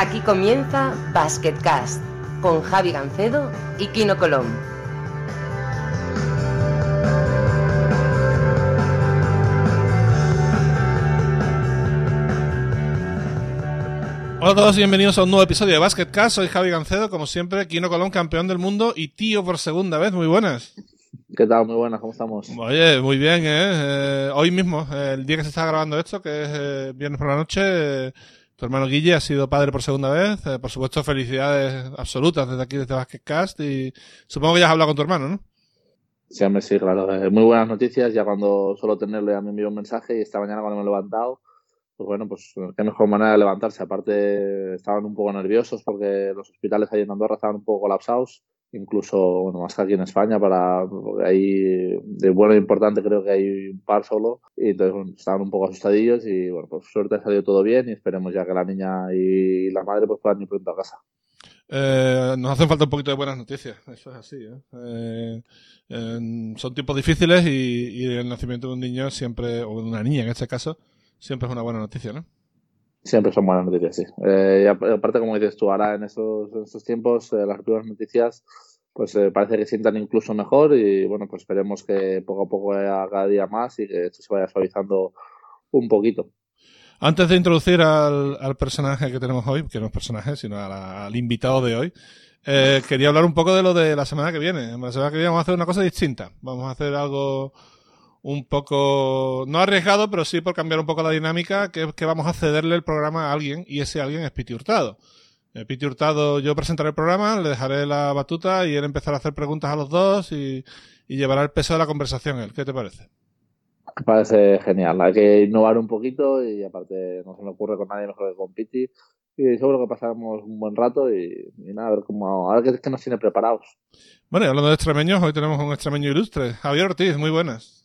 Aquí comienza Basketcast con Javi Gancedo y Kino Colón. Hola a todos y bienvenidos a un nuevo episodio de Basketcast. Soy Javi Gancedo, como siempre, Kino Colón, campeón del mundo y tío por segunda vez. Muy buenas. ¿Qué tal? Muy buenas, ¿cómo estamos? Oye, muy bien, ¿eh? eh hoy mismo, el día que se está grabando esto, que es eh, viernes por la noche, eh, tu hermano Guille ha sido padre por segunda vez. por supuesto, felicidades absolutas desde aquí, desde Basketcast. Y supongo que ya has hablado con tu hermano, ¿no? Sí, hombre, sí, claro. muy buenas noticias. Ya cuando solo tenerle a mí envió un mensaje y esta mañana cuando me he levantado, pues bueno, pues qué mejor manera de levantarse. Aparte, estaban un poco nerviosos porque los hospitales ahí en Andorra estaban un poco colapsados incluso bueno más que aquí en España para porque ahí de bueno e importante creo que hay un par solo y entonces estaban un poco asustadillos y bueno por suerte ha salido todo bien y esperemos ya que la niña y la madre pues puedan ir pronto a casa eh, nos hacen falta un poquito de buenas noticias eso es así ¿eh? Eh, son tiempos difíciles y, y, el nacimiento de un niño siempre o de una niña en este caso siempre es una buena noticia ¿no? Siempre son buenas noticias, sí. Eh, y aparte, como dices tú, ahora en estos, en estos tiempos, eh, las primeras noticias, pues eh, parece que sientan incluso mejor y bueno, pues esperemos que poco a poco haga cada día más y que esto se vaya suavizando un poquito. Antes de introducir al, al personaje que tenemos hoy, que no es personaje, sino al invitado de hoy, quería hablar un poco de lo de la semana que viene. La semana que viene vamos a hacer una cosa distinta. Vamos a hacer algo un poco, no arriesgado, pero sí por cambiar un poco la dinámica, que es que vamos a cederle el programa a alguien y ese alguien es Piti Hurtado. Eh, Piti Hurtado, yo presentaré el programa, le dejaré la batuta y él empezará a hacer preguntas a los dos y, llevará el peso de la conversación él. ¿Qué te parece? Me parece genial. Hay que innovar un poquito y aparte no se me ocurre con nadie mejor que con Piti. Y seguro que pasamos un buen rato y, nada, a ver cómo, a ver qué, nos tiene preparados. Bueno, y hablando de extremeños, hoy tenemos un extremeño ilustre. Javier Ortiz, muy buenas.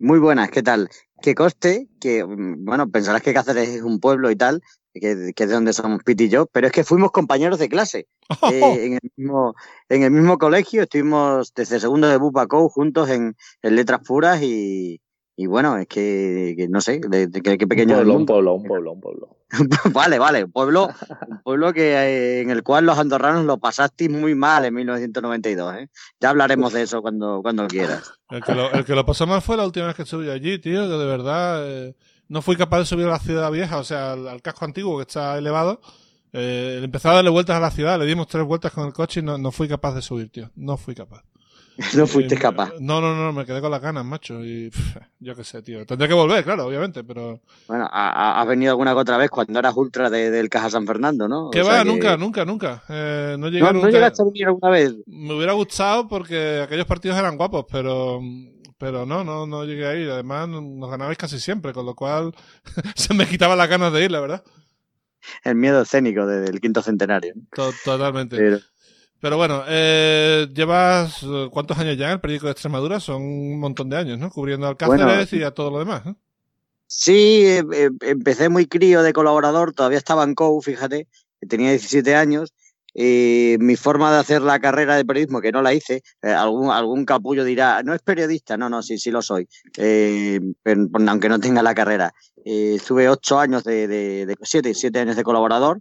Muy buenas, ¿qué tal? Que coste que, mm, bueno, pensarás que Cáceres es un pueblo y tal, que, que es de donde somos Piti y yo, pero es que fuimos compañeros de clase eh, en, el mismo, en el mismo colegio, estuvimos desde segundo de Bupaco juntos en, en Letras Puras y, y bueno, es que, no sé, de, qué pequeño. Un pueblo, un pueblo, un pueblo, un pueblo. vale, vale, un pueblo, un pueblo que, eh, en el cual los andorranos lo pasasteis muy mal en 1992. ¿eh? Ya hablaremos de eso cuando, cuando quieras. El que, lo, el que lo pasó mal fue la última vez que subí allí, tío, que de verdad eh, no fui capaz de subir a la ciudad vieja, o sea, al, casco antiguo que está elevado. Eh, empezaba a darle vueltas a la ciudad, le dimos tres vueltas con el coche y no, no fui capaz de subir, tío. No fui capaz. no fuiste capaz. No, no, no, me quedé con las ganas, macho. Y yo qué sé, tío. Tendré que volver, claro, obviamente, pero. Bueno, has venido alguna que otra vez cuando eras ultra del Caja San Fernando, ¿no? Que va, nunca, nunca, nunca. Eh, no llegué no, nunca. ¿No llegaste a venir alguna vez? Me hubiera gustado porque aquellos partidos eran guapos, pero. Pero no, no, no llegué ahí. Además, nos ganabais casi siempre, con lo cual se me quitaba las ganas de ir, la verdad. El miedo escénico del quinto centenario. totalmente. Pero bueno, eh, llevas eh, cuántos años ya en el periódico de Extremadura, son un montón de años, ¿no? Cubriendo Alcáceres y a todo lo demás. ¿no? Sí, eh, empecé muy crío de colaborador, todavía estaba en COU, fíjate, tenía 17 años. Y mi forma de hacer la carrera de periodismo, que no la hice, algún, algún capullo dirá, no es periodista, no, no, sí, sí lo soy, aunque no tenga la carrera. estuve ocho años de, de, de siete, siete años de colaborador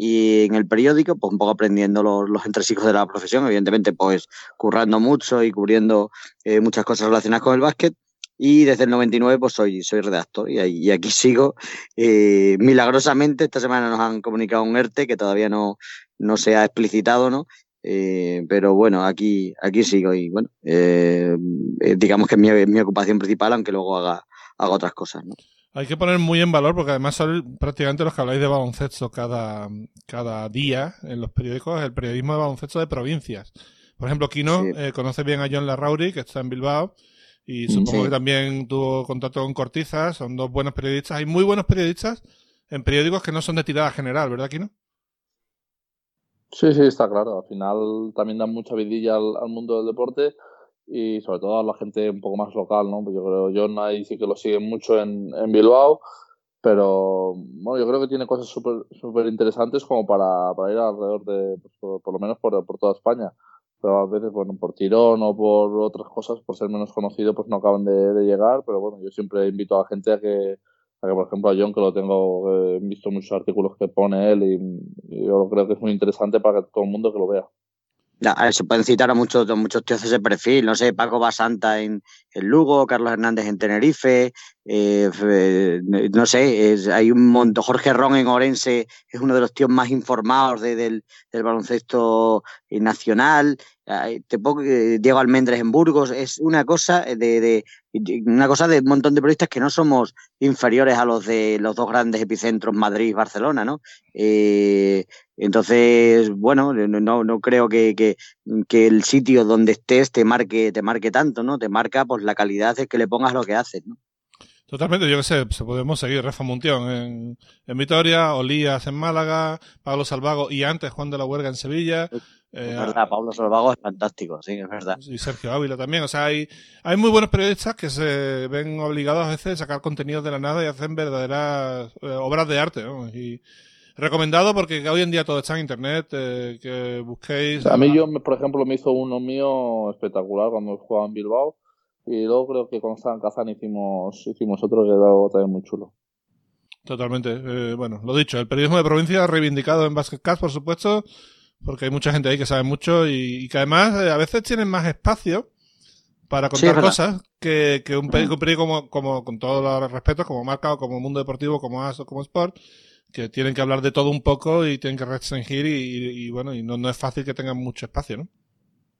y en el periódico, pues un poco aprendiendo los, los entresijos de la profesión, evidentemente, pues currando mucho y cubriendo eh, muchas cosas relacionadas con el básquet. Y desde el 99, pues soy, soy redactor y, aquí sigo. Eh, milagrosamente, esta semana nos han comunicado un ERTE que todavía no, no se ha explicitado, ¿no? Eh, pero bueno, aquí, aquí sigo y bueno, digamos que es mi, mi, ocupación principal, aunque luego haga, haga otras cosas, ¿no? Hay que poner muy en valor porque además son prácticamente los que habláis de baloncesto cada, cada día en los periódicos, el periodismo de baloncesto de provincias. Por ejemplo, Kino eh, conoce bien a John Larrauri, que está en Bilbao, y supongo que también tuvo contacto con Cortizas, son dos buenos periodistas. Hay muy buenos periodistas en periódicos que no son de tirada general, ¿verdad, Kino? Sí, sí, está claro. Al final también dan mucha vidilla al mundo del deporte y sobre todo a la gente un poco más local, ¿no? Pues yo creo, John ahí sí que lo sigue mucho en, en Bilbao, pero bueno, yo creo que tiene cosas súper interesantes como para, para ir alrededor de, pues, por, lo menos por, por toda España. Pero a veces, bueno, por tirón o por otras cosas, por ser menos conocido, pues no acaban de, de, llegar. Pero bueno, yo siempre invito a la gente a que, que, por ejemplo, a John, que lo tengo, eh, he visto muchos artículos que pone él y, yo creo que es muy interesante para todo el mundo que lo vea. Se pueden citar a muchos, muchos tíos de ese perfil, no sé, Paco Basanta en, en Lugo, Carlos Hernández en Tenerife, eh, no sé, hay un montón, Jorge Ron en Orense es uno de los tíos más informados del, baloncesto nacional, Diego Almendres en Burgos, es una cosa de, una cosa de un montón de periodistas que no somos inferiores a los de los dos grandes epicentros Madrid y Barcelona, ¿no? Eh, entonces, bueno, no, no creo que, que, que, el sitio donde estés te marque, te marque tanto, ¿no? Te marca pues la calidad de que le pongas lo que haces, ¿no? Totalmente, yo que sé, podemos seguir Rafa Muntión en, en Vitoria, Olías en Málaga, Pablo Salvago y antes Juan de la Huerga en Sevilla. Eh, es verdad, Pablo Salvago es fantástico, sí, es verdad. Y Sergio Ávila también. O sea, hay, hay muy buenos periodistas que se ven obligados a veces a sacar contenidos de la nada y hacen verdaderas eh, obras de arte. Y recomendado porque hoy en día todo está en internet, eh, que busquéis. a mí, yo, por ejemplo, me hizo uno mío espectacular cuando jugaba en Bilbao. Y luego creo que con San Kazan hicimos, hicimos otro que era también muy chulo. Totalmente. bueno, lo dicho, el periodismo de provincia reivindicado en Basketcast, por supuesto porque hay mucha gente ahí que sabe mucho y, que además eh, a veces tienen más espacio para contar cosas que, que un periódico como, como, con todos los respetos, como Marca o como Mundo Deportivo, como AS o como Sport, que tienen que hablar de todo un poco y tienen que restringir y, bueno, y no, no, es fácil que tengan mucho espacio, ¿no?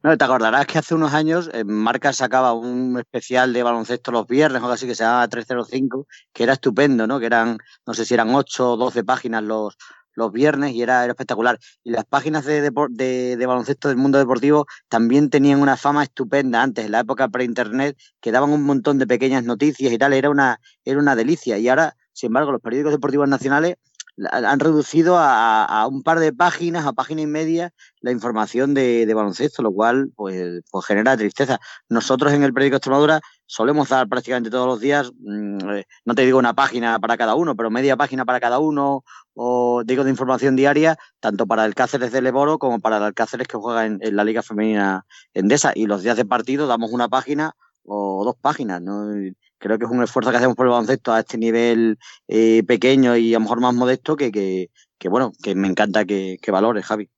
No, te acordarás que hace unos años en Marca sacaba un especial de baloncesto los viernes o algo así que se llamaba 305, que era estupendo, ¿no? Que eran, no sé si eran 8 o 12 páginas los, los viernes y era, espectacular. Y las páginas de, de, baloncesto del mundo deportivo también tenían una fama estupenda antes, en la época pre-internet, que daban un montón de pequeñas noticias y tal, era una, era una delicia. Y ahora, sin embargo, los periódicos deportivos nacionales han reducido a, un par de páginas, a página y media, la información de, baloncesto, lo cual pues, pues, genera tristeza. Nosotros en el periódico Extremadura solemos dar prácticamente todos los días, mm, eh, no te digo una página para cada uno, pero media página para cada uno, o digo de información diaria, tanto para el Cáceres de Leboro como para el Alcáceres que juega en, la Liga Femenina Endesa. Y los días de partido damos una página o dos páginas, ¿no? Creo que es un esfuerzo que hacemos por el baloncesto a este nivel eh, pequeño y a lo mejor más modesto que, que, bueno, que me encanta que, que valores, Javi.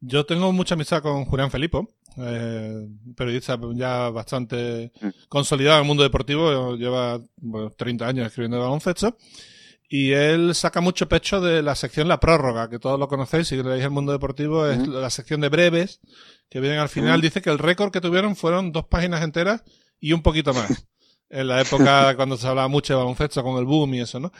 Yo tengo mucha amistad con Julián Felipo, eh, periodista ya bastante mm. consolidado en el mundo deportivo, lleva 30 años escribiendo de baloncesto. Y él saca mucho pecho de la sección La Prórroga, que todos lo conocéis, si leéis el mundo deportivo, es la sección de breves, que vienen al final. Dice que el récord que tuvieron fueron dos páginas enteras y un poquito más en la época cuando se hablaba mucho de baloncesto con el boom y eso, ¿no?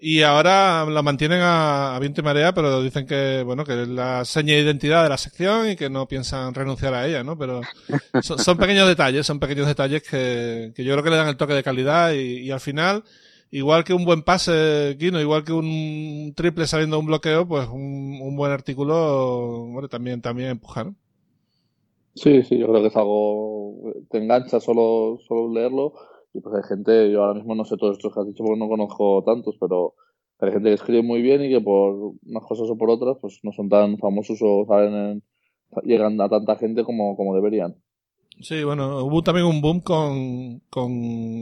Y ahora la mantienen a, viento y marea, pero dicen que, bueno, que es la seña de identidad de la sección y que no piensan renunciar a ella, ¿no? Pero son, pequeños detalles, son pequeños detalles que, que, yo creo que le dan el toque de calidad y, y al final, igual que un buen pase, Kino, igual que un triple saliendo de un bloqueo, pues un, un buen artículo, bueno, también, también empuja, ¿no? Sí, sí, yo creo que es algo, te engancha solo, solo leerlo y pues hay gente, yo ahora mismo no sé todos estos que has dicho porque no conozco tantos, pero hay gente que escribe muy bien y que por unas cosas o por otras pues no son tan famosos o saben llegan a tanta gente como, como deberían. Sí, bueno, hubo también un boom con, con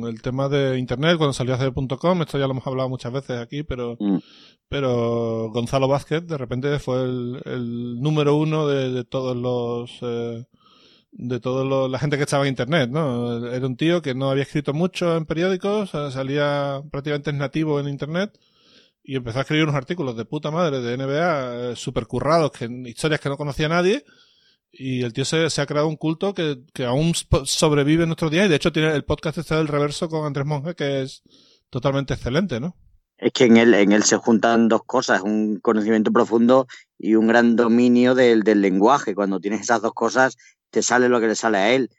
el tema de internet cuando salió hacer.com, esto ya lo hemos hablado muchas veces aquí, pero, mm. pero Gonzalo Vázquez de repente fue el, el número uno de, de todos los eh, de toda la gente que estaba en internet, ¿no? Era un tío que no había escrito mucho en periódicos, salía prácticamente nativo en internet y empezó a escribir unos artículos de puta madre de NBA, eh, super currados, que, historias que no conocía nadie. Y el tío se, ha creado un culto que, que aún sobrevive en nuestros días. Y de hecho tiene el podcast este del reverso con Andrés Monge, que es totalmente excelente, ¿no? Es que en él, en él se juntan dos cosas, un conocimiento profundo y un gran dominio del, del lenguaje. Cuando tienes esas dos cosas, te sale lo que le sale a él.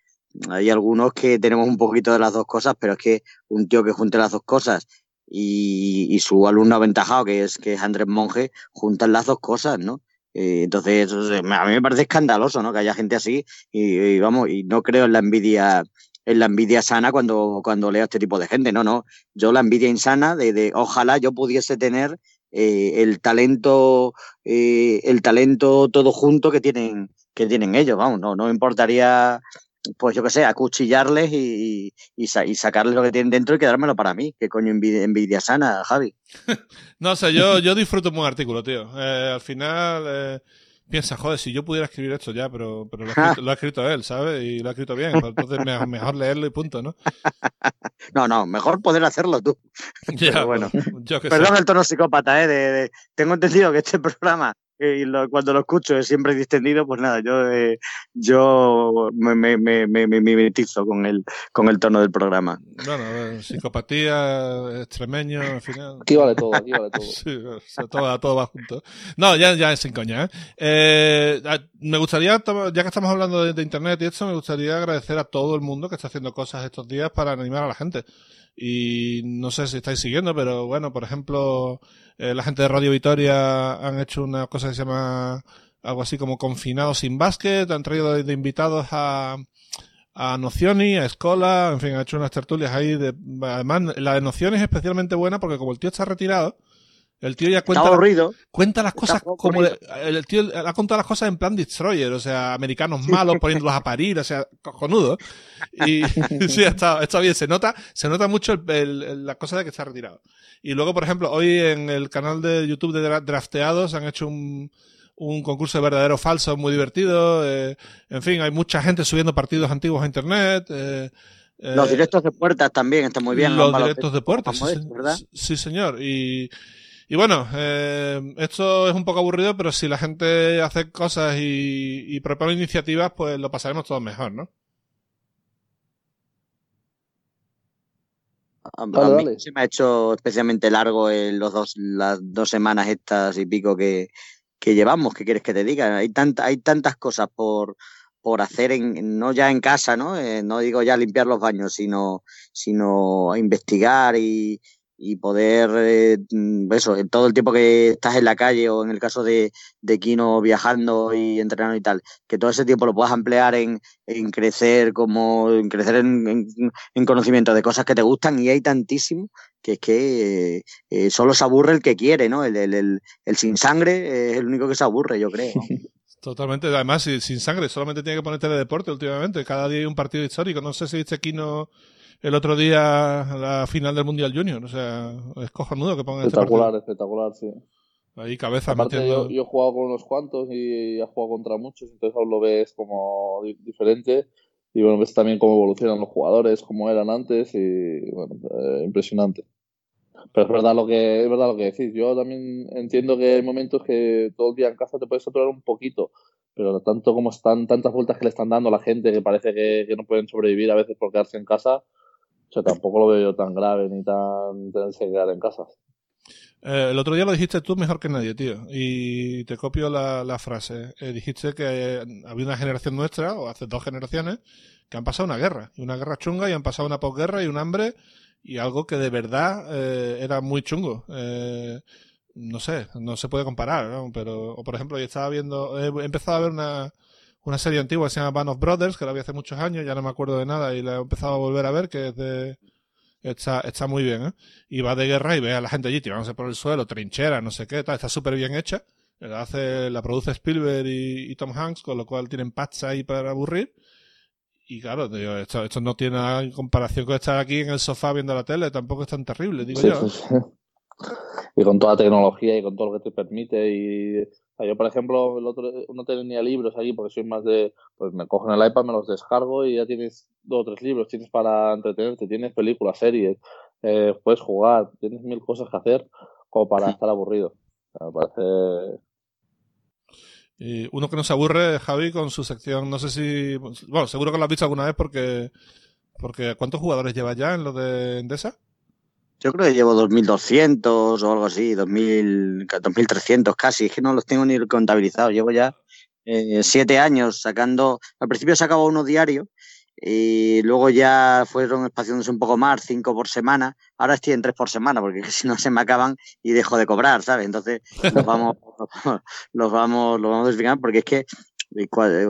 Hay algunos que tenemos un poquito de las dos cosas, pero es que un tío que junte las dos cosas y, su alumno aventajado, que es, que es Andrés Monge, juntan las dos cosas, ¿no? Eh, entonces, a mí me parece escandaloso, ¿no? Que haya gente así y, vamos, y no creo en la envidia en la envidia sana cuando, cuando leo a este tipo de gente, no, no. Yo la envidia insana de, ojalá yo pudiese tener eh, el talento, eh, el talento todo junto que tienen, que tienen ellos, vamos, no, no me importaría pues yo qué sé, acuchillarles y, y, sacarles lo que tienen dentro y quedármelo para mí. ¿Qué coño envidia, sana, Javi? no, sé, yo, yo disfruto un artículo, tío. Eh, al final... Eh, piensa, joder, si yo pudiera escribir esto ya, pero, pero lo, ha escrito, él, ¿sabes? Y lo ha escrito bien, pues entonces mejor, leerlo y punto, ¿no? No, no, mejor poder hacerlo tú. Ya, bueno, yo Perdón el tono psicópata, ¿eh? tengo entendido que este programa y cuando lo escucho es siempre distendido, pues nada, yo, eh, yo me, me, me, me, mimetizo con el, con el tono del programa. Bueno, psicopatía, extremeño, al final. Aquí vale todo, aquí vale todo. sí, o sea, todo, todo va junto. No, ya, ya es sin coña, ¿eh? eh me gustaría, ya que estamos hablando de, de Internet y esto, me gustaría agradecer a todo el mundo que está haciendo cosas estos días para animar a la gente. Y no sé si estáis siguiendo, pero bueno, por ejemplo, eh, la gente de Radio Vitoria han hecho una cosa que se llama algo así como Confinados sin básquet, han traído de, invitados a, a Nocioni, a Escola, en fin, ha hecho unas tertulias ahí. De, además, la de Nocioni es especialmente buena porque como el tío está retirado, el tío ya cuenta, cuenta las cosas como el tío ha contado las cosas en plan destroyer, o sea, americanos malos poniéndolos a parir, o sea, cojonudo. Y sí, está, está bien, se nota, se nota mucho la cosa de que está retirado. Y luego, por ejemplo, hoy en el canal de YouTube de Drafteados han hecho un, un concurso de verdadero falso muy divertido. Eh, en fin, hay mucha gente subiendo partidos antiguos a internet. Eh, los eh, directos de puertas también están muy bien. Los, directos de puertas, sí, sí, señor. Y, y bueno, eh, esto es un poco aburrido, pero si la gente hace cosas y, propone iniciativas, pues lo pasaremos todos mejor, ¿no? A, mí se me ha hecho especialmente largo en los dos, las dos semanas estas y pico que, llevamos. ¿Qué quieres que te diga? Hay, tanta, hay tantas cosas por, por hacer, en, no ya en casa, ¿no? Eh, no digo ya limpiar los baños, sino, sino investigar y, y poder, eh, mm, eso, en todo el tiempo que estás en la calle o en el caso de, de Kino viajando y entrenando y tal, que todo ese tiempo lo puedas emplear en, en crecer como, en crecer en, en, conocimiento de cosas que te gustan y hay tantísimo que es que eh, solo se aburre el que quiere, ¿no? El, el, el, el, sin sangre es el único que se aburre, yo creo. Totalmente, además sin sangre, solamente tiene que ponerte de deporte últimamente, cada día hay un partido histórico, no sé si viste Kino el otro día la final del Mundial Junior. O sea, es cojonudo que pongan Espectacular, este espectacular, sí. Ahí cabeza Aparte, yo, yo, he jugado con unos cuantos y he jugado contra muchos, entonces aún lo ves como diferente. Y bueno, ves también cómo evolucionan los jugadores, cómo eran antes y bueno, eh, impresionante. Pero es verdad lo que es verdad lo que decís. Yo también entiendo que hay momentos que todo el día en casa te puedes saturar un poquito, pero tanto como están tantas vueltas que le están dando a la gente que parece que, que no pueden sobrevivir a veces por quedarse en casa, o sea, tampoco lo veo yo tan grave ni tan tenerse que en casa. Eh, el otro día lo dijiste tú mejor que nadie, tío. Y te copio la, la frase. Eh, dijiste que había una generación nuestra, o hace dos generaciones, que han pasado una guerra. Y una guerra chunga, y han pasado una posguerra y un hambre, y algo que de verdad eh, era muy chungo. no sé, no se puede comparar, ¿no? Pero, o por ejemplo, yo estaba viendo, he empezado a ver una, una serie antigua que se llama Band of Brothers, que la vi hace muchos años, ya no me acuerdo de nada y la he empezado a volver a ver, que es de... Está, está muy bien, ¿eh? Y va de guerra y ve a la gente allí tirándose por el suelo, trinchera, no sé qué, tal, está súper bien hecha. La, hace, la produce Spielberg y, Tom Hanks, con lo cual tienen patch ahí para aburrir. Y claro, esto, esto no tiene nada en comparación con estar aquí en el sofá viendo la tele, tampoco es tan terrible, digo yo. Y con toda la tecnología y con todo lo que te permite y yo, por ejemplo, el otro, no tenía libros aquí porque soy más de, pues me cogen el iPad, me los descargo y ya tienes dos o tres libros, tienes para entretenerte, tienes películas, series, eh, puedes jugar, tienes mil cosas que hacer como para estar aburrido. me parece... Y uno que no se aburre, Javi, con su sección, no sé si, bueno, seguro que lo has visto alguna vez porque, porque ¿cuántos jugadores lleva ya en lo de Endesa? Yo creo que llevo 2.200 o algo así, 2.300 casi. Es que no los tengo ni contabilizados. Llevo ya eh, siete años sacando. Al principio sacaba uno diario y luego ya fueron espaciándose un poco más, cinco por semana. Ahora estoy en tres por semana porque si no se me acaban y dejo de cobrar, ¿sabes? Entonces los vamos, los vamos, los vamos porque es que eh, eh,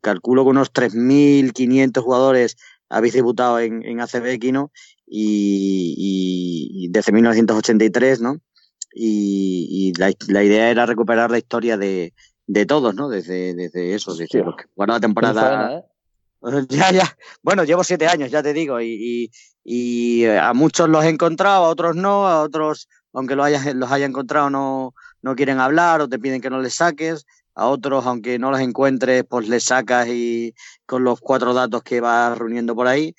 calculo que unos 3.500 jugadores habéis debutado en, en ACB Kino y, desde 1983, ¿no? Y, la, la, idea era recuperar la historia de, de todos, ¿no? Desde, desde eso, desde bueno, la temporada... ¿eh? Ya, ya. Bueno, llevo siete años, ya te digo, y, y, a muchos los he encontrado, a otros no, a otros, aunque los haya, los haya encontrado, no, no quieren hablar o te piden que no les saques. A otros, aunque no los encuentres, pues les sacas y con los cuatro datos que vas reuniendo por ahí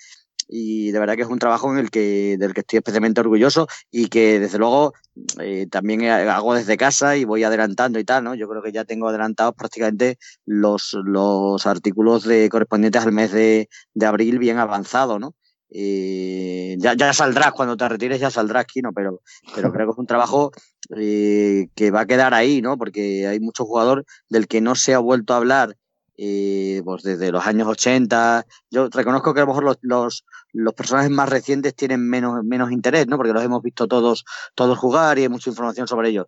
y de verdad que es un trabajo en el que, del que estoy especialmente orgulloso y que desde luego eh, también hago desde casa y voy adelantando y tal, ¿no? Yo creo que ya tengo adelantados prácticamente los, los artículos de correspondientes al mes de, de abril bien avanzado, ¿no? Eh, ya, saldrás, cuando te retires ya saldrás, Kino, pero, pero creo que es un trabajo eh, que va a quedar ahí, ¿no? Porque hay mucho jugador del que no se ha vuelto a hablar eh, pues desde los años 80. Yo reconozco que a lo mejor los, los, los, personajes más recientes tienen menos, menos interés, ¿no? Porque los hemos visto todos, todos jugar y hay mucha información sobre ellos.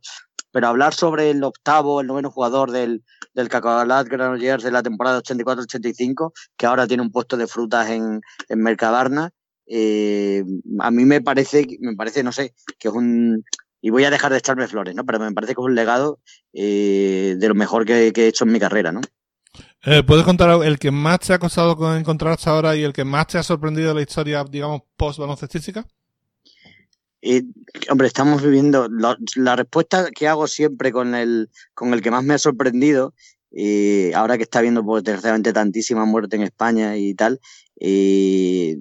Pero hablar sobre el octavo, el noveno jugador del, del Cacabalat Granollers de la temporada 84-85, que ahora tiene un puesto de frutas en, en Mercabarna, eh, a mí me parece, me parece, no sé, que es un, y voy a dejar de echarme flores, ¿no? Pero me parece que es un legado eh, de lo mejor que, que, he hecho en mi carrera, ¿no? Eh, ¿Puedes contar el que más te ha costado encontrar hasta ahora y el que más te ha sorprendido de la historia, digamos, post-baloncestística? Hombre, estamos viviendo. La, respuesta que hago siempre con el, con el que más me ha sorprendido, eh, ahora que está habiendo pues, desgraciadamente tantísima muerte en España y tal, eh,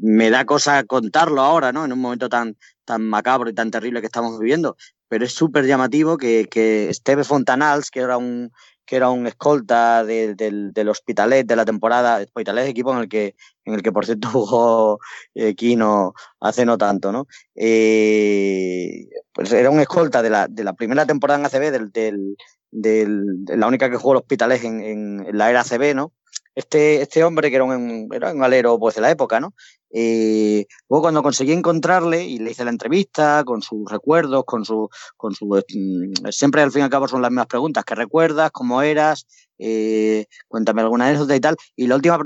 me da cosa contarlo ahora, ¿no? En un momento tan, tan macabro y tan terrible que estamos viviendo. Pero es súper llamativo que, que Esteve Fontanals, que era un, que era un escolta de, de, del Hospitalet de la temporada, Hospitalet equipo en el que, en el que por cierto jugó eh, Kino hace no tanto, ¿no? Eh, pues era un escolta de la, de la primera temporada en ACB, del, del, del, de la única que jugó el Hospitalet en, en, la era ACB, ¿no? Este, este hombre que era un, era un alero pues de la época, ¿no? Luego cuando conseguí encontrarle y le hice la entrevista con sus recuerdos, con su, con su mm, siempre al fin y al cabo son las mismas preguntas, ¿qué recuerdas? ¿Cómo eras? Eh, cuéntame alguna anécdota y tal. Y la última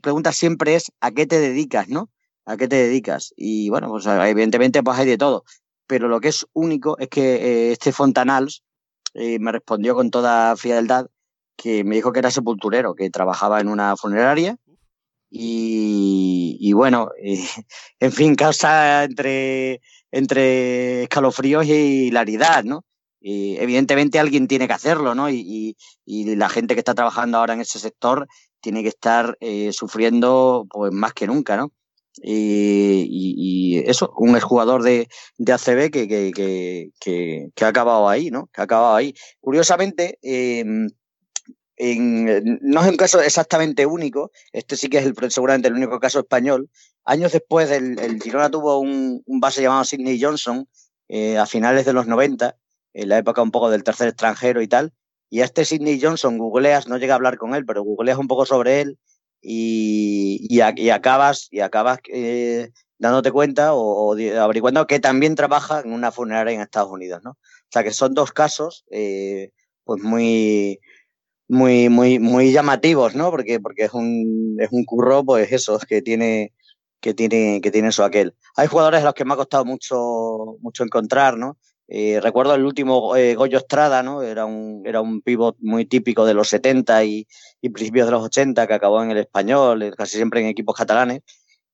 pregunta siempre es ¿a qué te dedicas? ¿no? ¿A qué te dedicas? Y bueno, pues evidentemente pues hay de todo. Pero lo que es único es que eh, este Fontanals eh, me respondió con toda frialdad que me dijo que era sepulturero, que trabajaba en una funeraria y, bueno, en fin, causa entre, entre escalofríos y hilaridad, ¿no? Y evidentemente alguien tiene que hacerlo, ¿no? Y, la gente que está trabajando ahora en ese sector tiene que estar eh, sufriendo pues más que nunca, ¿no? Y, eso, un exjugador de, de ACB que, que, que ha acabado ahí, ¿no? Que ha acabado ahí. Curiosamente, eh, en, no es un caso exactamente único, este sí que es el, seguramente el único caso español. Años después, el, el Girona tuvo un, un, base llamado Sidney Johnson eh, a finales de los 90, en la época un poco del tercer extranjero y tal. Y a este Sidney Johnson, googleas, no llega a hablar con él, pero googleas un poco sobre él y, y, acabas, y acabas eh, dándote cuenta o, o, averiguando que también trabaja en una funeraria en Estados Unidos, ¿no? O sea que son dos casos, eh, pues muy, muy, muy, muy llamativos, ¿no? Porque, porque es un, es un curro, pues eso, que tiene, que tiene, que tiene eso aquel. Hay jugadores a los que me ha costado mucho, mucho encontrar, ¿no? Eh, recuerdo el último eh, Goyo Estrada, ¿no? Era un, era un pivot muy típico de los 70 y, y, principios de los 80 que acabó en el español, casi siempre en equipos catalanes.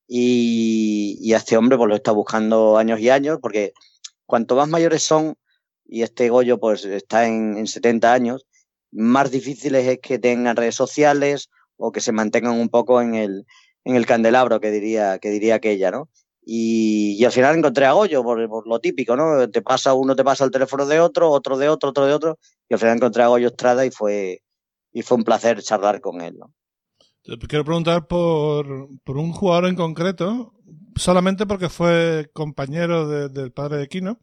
Y, y a este hombre pues lo está buscando años y años porque cuanto más mayores son, y este Goyo pues está en, en 70 años, más difíciles es que tengan redes sociales o que se mantengan un poco en el, en el candelabro, que diría, que diría aquella, ¿no? Y, y al final encontré a Goyo por, por, lo típico, ¿no? Te pasa uno, te pasa el teléfono de otro, otro de otro, otro de otro, y al final encontré a Goyo Estrada y fue, y fue un placer charlar con él, ¿no? Quiero preguntar por, por un jugador en concreto, solamente porque fue compañero de, del padre de Quino,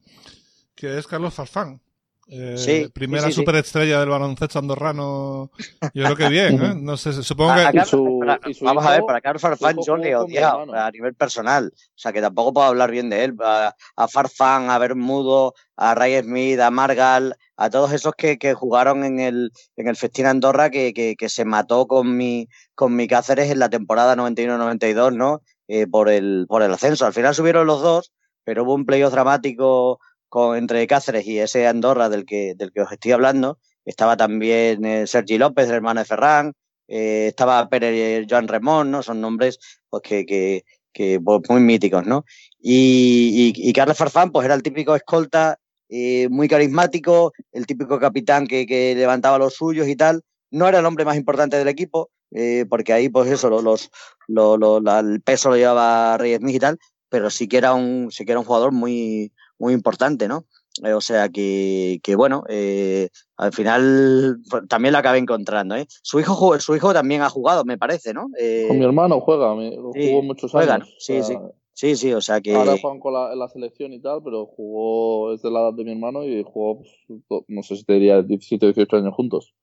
que es Carlos Farfán. Eh, sí, primera sí, sí, superestrella del baloncesto andorrano. Yo creo que bien, ¿eh? No sé, supongo que. A, a su, para, vamos hijo, a ver, para Carlos Farfán yo le he odiado a nivel personal. O sea, que tampoco puedo hablar bien de él. A, a Farfán, a Bermudo, a Ray Smith, a Margal, a todos esos que, que jugaron en el, en el Festín Andorra, que, que, que, se mató con mi, con mi Cáceres en la temporada 91-92, ¿no? Eh, por, el, por el ascenso. Al final subieron los dos, pero hubo un playoff dramático entre Cáceres y ese Andorra del que, del que os estoy hablando. Estaba también eh, Sergi López, el hermano de Ferran, eh, estaba Pérez Joan Remón, ¿no? Son nombres pues, que, que, pues, muy míticos, ¿no? Y, Carles Farfán, pues era el típico escolta eh, muy carismático, el típico capitán que, que, levantaba los suyos y tal. No era el hombre más importante del equipo, eh, porque ahí, pues eso, los, los, el peso lo llevaba Reyes y tal, pero sí que era un, sí que era un jugador muy, muy importante, ¿no? Eh, o sea que, que bueno, eh, al final también lo acabé encontrando. ¿eh? Su, hijo, su hijo también ha jugado, me parece, ¿no? Eh, con mi hermano juega, me, sí, jugó muchos juegan, años. Sí, o sea, sí. Sí, sí, o sea que. Ahora juegan con la, la, selección y tal, pero jugó, es de la edad de mi hermano y jugó, pues, no sé si te diría 17 o 18 años juntos.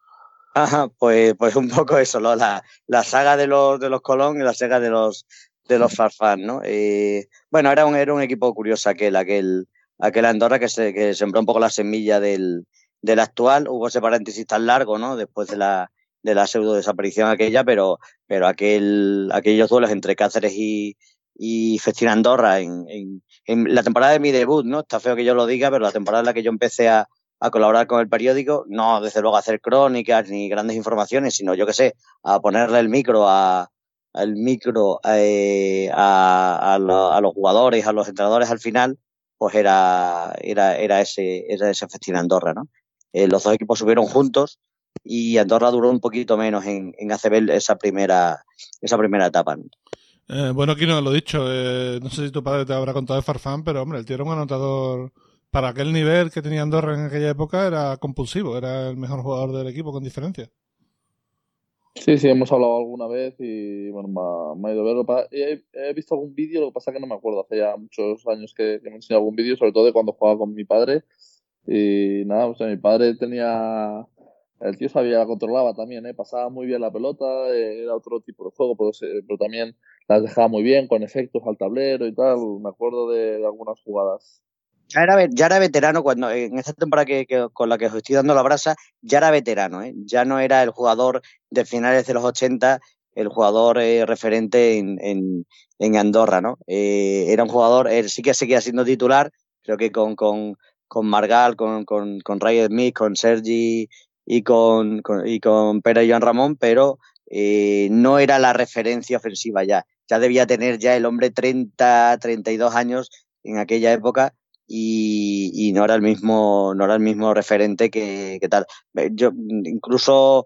Ajá, pues, pues un poco eso, ¿no? La, la saga de los, de los Colón y la saga de los, de los Farfán, ¿no? Eh, bueno, era un, era un equipo curioso aquel, aquel, aquel Andorra que, se, que sembró un poco la semilla del, del actual. Hubo ese paréntesis tan largo, ¿no? Después de la, de la pseudo desaparición aquella, pero, pero aquel, aquellos duelos entre Cáceres y, y Andorra en, en, en, la temporada de mi debut, ¿no? Está feo que yo lo diga, pero la temporada en la que yo empecé a, a colaborar con el periódico, no desde luego a hacer crónicas ni grandes informaciones, sino yo que sé, a ponerle el micro a el micro eh, a, a, a, los jugadores, a los entrenadores al final, pues era, era, era ese, era ese Festina Andorra, ¿no? Eh, los dos equipos subieron juntos y Andorra duró un poquito menos en, en ACB esa primera, esa primera etapa. Eh, bueno, aquí no lo he dicho. Eh, no sé si tu padre te habrá contado de Farfán, pero hombre, el tío era un anotador. Para aquel nivel que tenía Andorra en aquella época era compulsivo, era el mejor jugador del equipo con diferencia. Sí, sí, hemos hablado alguna vez y bueno, me ha, ido a verlo. He, he, visto algún vídeo, lo que pasa es que no me acuerdo, hace ya muchos años que, me enseñó algún vídeo, sobre todo de cuando jugaba con mi padre. Y nada, o sea, mi padre tenía el tío sabía, la controlaba también, ¿eh? pasaba muy bien la pelota, era otro tipo de juego, pero, pero, también las dejaba muy bien, con efectos al tablero y tal. Me acuerdo de algunas jugadas. Ya era, ya era, veterano cuando en esta temporada que, con la que os estoy dando la brasa, ya era veterano, ¿eh? ya no era el jugador de finales de los 80, el jugador eh, referente en, en, en, Andorra, ¿no? Eh, era un jugador, él sí que seguía siendo titular, creo que con, con, con Margal, con, con, con Ray Smith, con Sergi y con, con, y con Joan Ramón, pero eh, no era la referencia ofensiva ya. Ya debía tener ya el hombre 30, 32 años en aquella época y, y no era el mismo, no era el mismo referente que, tal. Yo incluso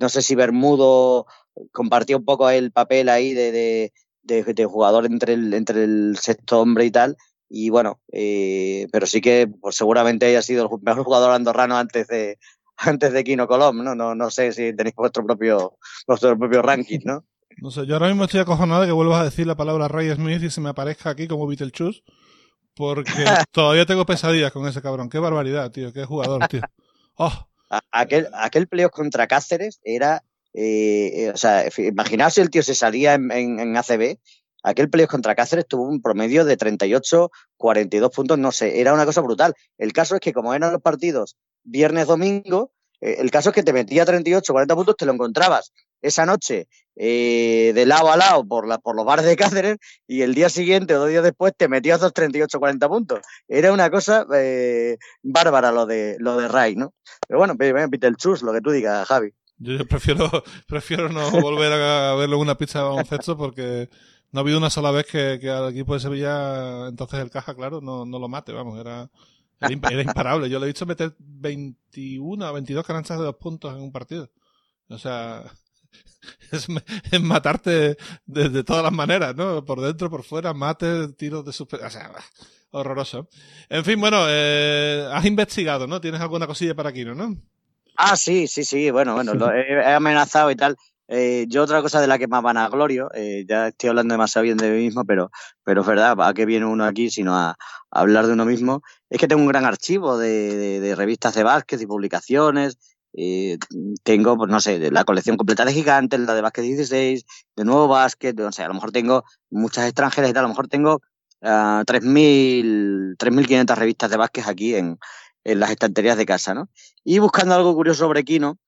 no sé si Bermudo compartió un poco el papel ahí de, de jugador entre el, entre el sexto hombre y tal. Y bueno, eh, pero sí que pues, seguramente haya sido el mejor jugador andorrano antes de, antes de Kino Colom, ¿no? No, no sé si tenéis vuestro propio, vuestro propio ranking, ¿no? No sé, yo ahora mismo estoy acojonado de que vuelvas a decir la palabra Ray Smith y se me aparezca aquí como Beetlejuice, porque todavía tengo pesadillas con ese cabrón. Qué barbaridad, tío, qué jugador, tío. Oh. Aquel, aquel playoff contra Cáceres era, eh, o sea, imaginaos si el tío se salía en, en, en ACB, aquel playoff contra Cáceres tuvo un promedio de 38, 42 puntos, no sé, era una cosa brutal. El caso es que como eran los partidos viernes, domingo, eh, el caso es que te metía 38, 40 puntos, te lo encontrabas esa noche eh, de lado a lado por, la, por los bares de Cáceres y el día siguiente o dos días después te metías los 38, 40 puntos. Era una cosa eh, bárbara lo de, lo de Ray, ¿no? Pero bueno, Peter Chus, lo que tú digas, Javi. Yo, prefiero, prefiero no volver a verlo en una pista de baloncesto porque no ha habido una sola vez que, que, al equipo de Sevilla, entonces el caja, claro, no, no lo mate, vamos, era, imparable. Yo le he visto meter 21 o 22 canastas de dos puntos en un partido. O sea, es, matarte de, todas las maneras, ¿no? Por dentro, por fuera, mate, tiros de super... O sea, horroroso. En fin, bueno, eh, has investigado, ¿no? ¿Tienes alguna cosilla para aquí, no? Ah, sí, sí, sí, bueno, bueno, lo he, amenazado y tal. Eh, yo otra cosa de la que más van a glorio, eh, ya estoy hablando demasiado bien de mí mismo, pero, pero es verdad, ¿a qué viene uno aquí sino a, hablar de uno mismo? Es que tengo un gran archivo de, de, de revistas de básquet y publicaciones. Eh, tengo, pues no sé, la colección completa de gigantes, la de básquet 16, de nuevo básquet, no sé, a lo mejor tengo muchas extranjeras y tal, a lo mejor tengo uh, 3.000, 3.500 revistas de básquet aquí en, en las estanterías de casa, ¿no? Y buscando algo curioso sobre Kino,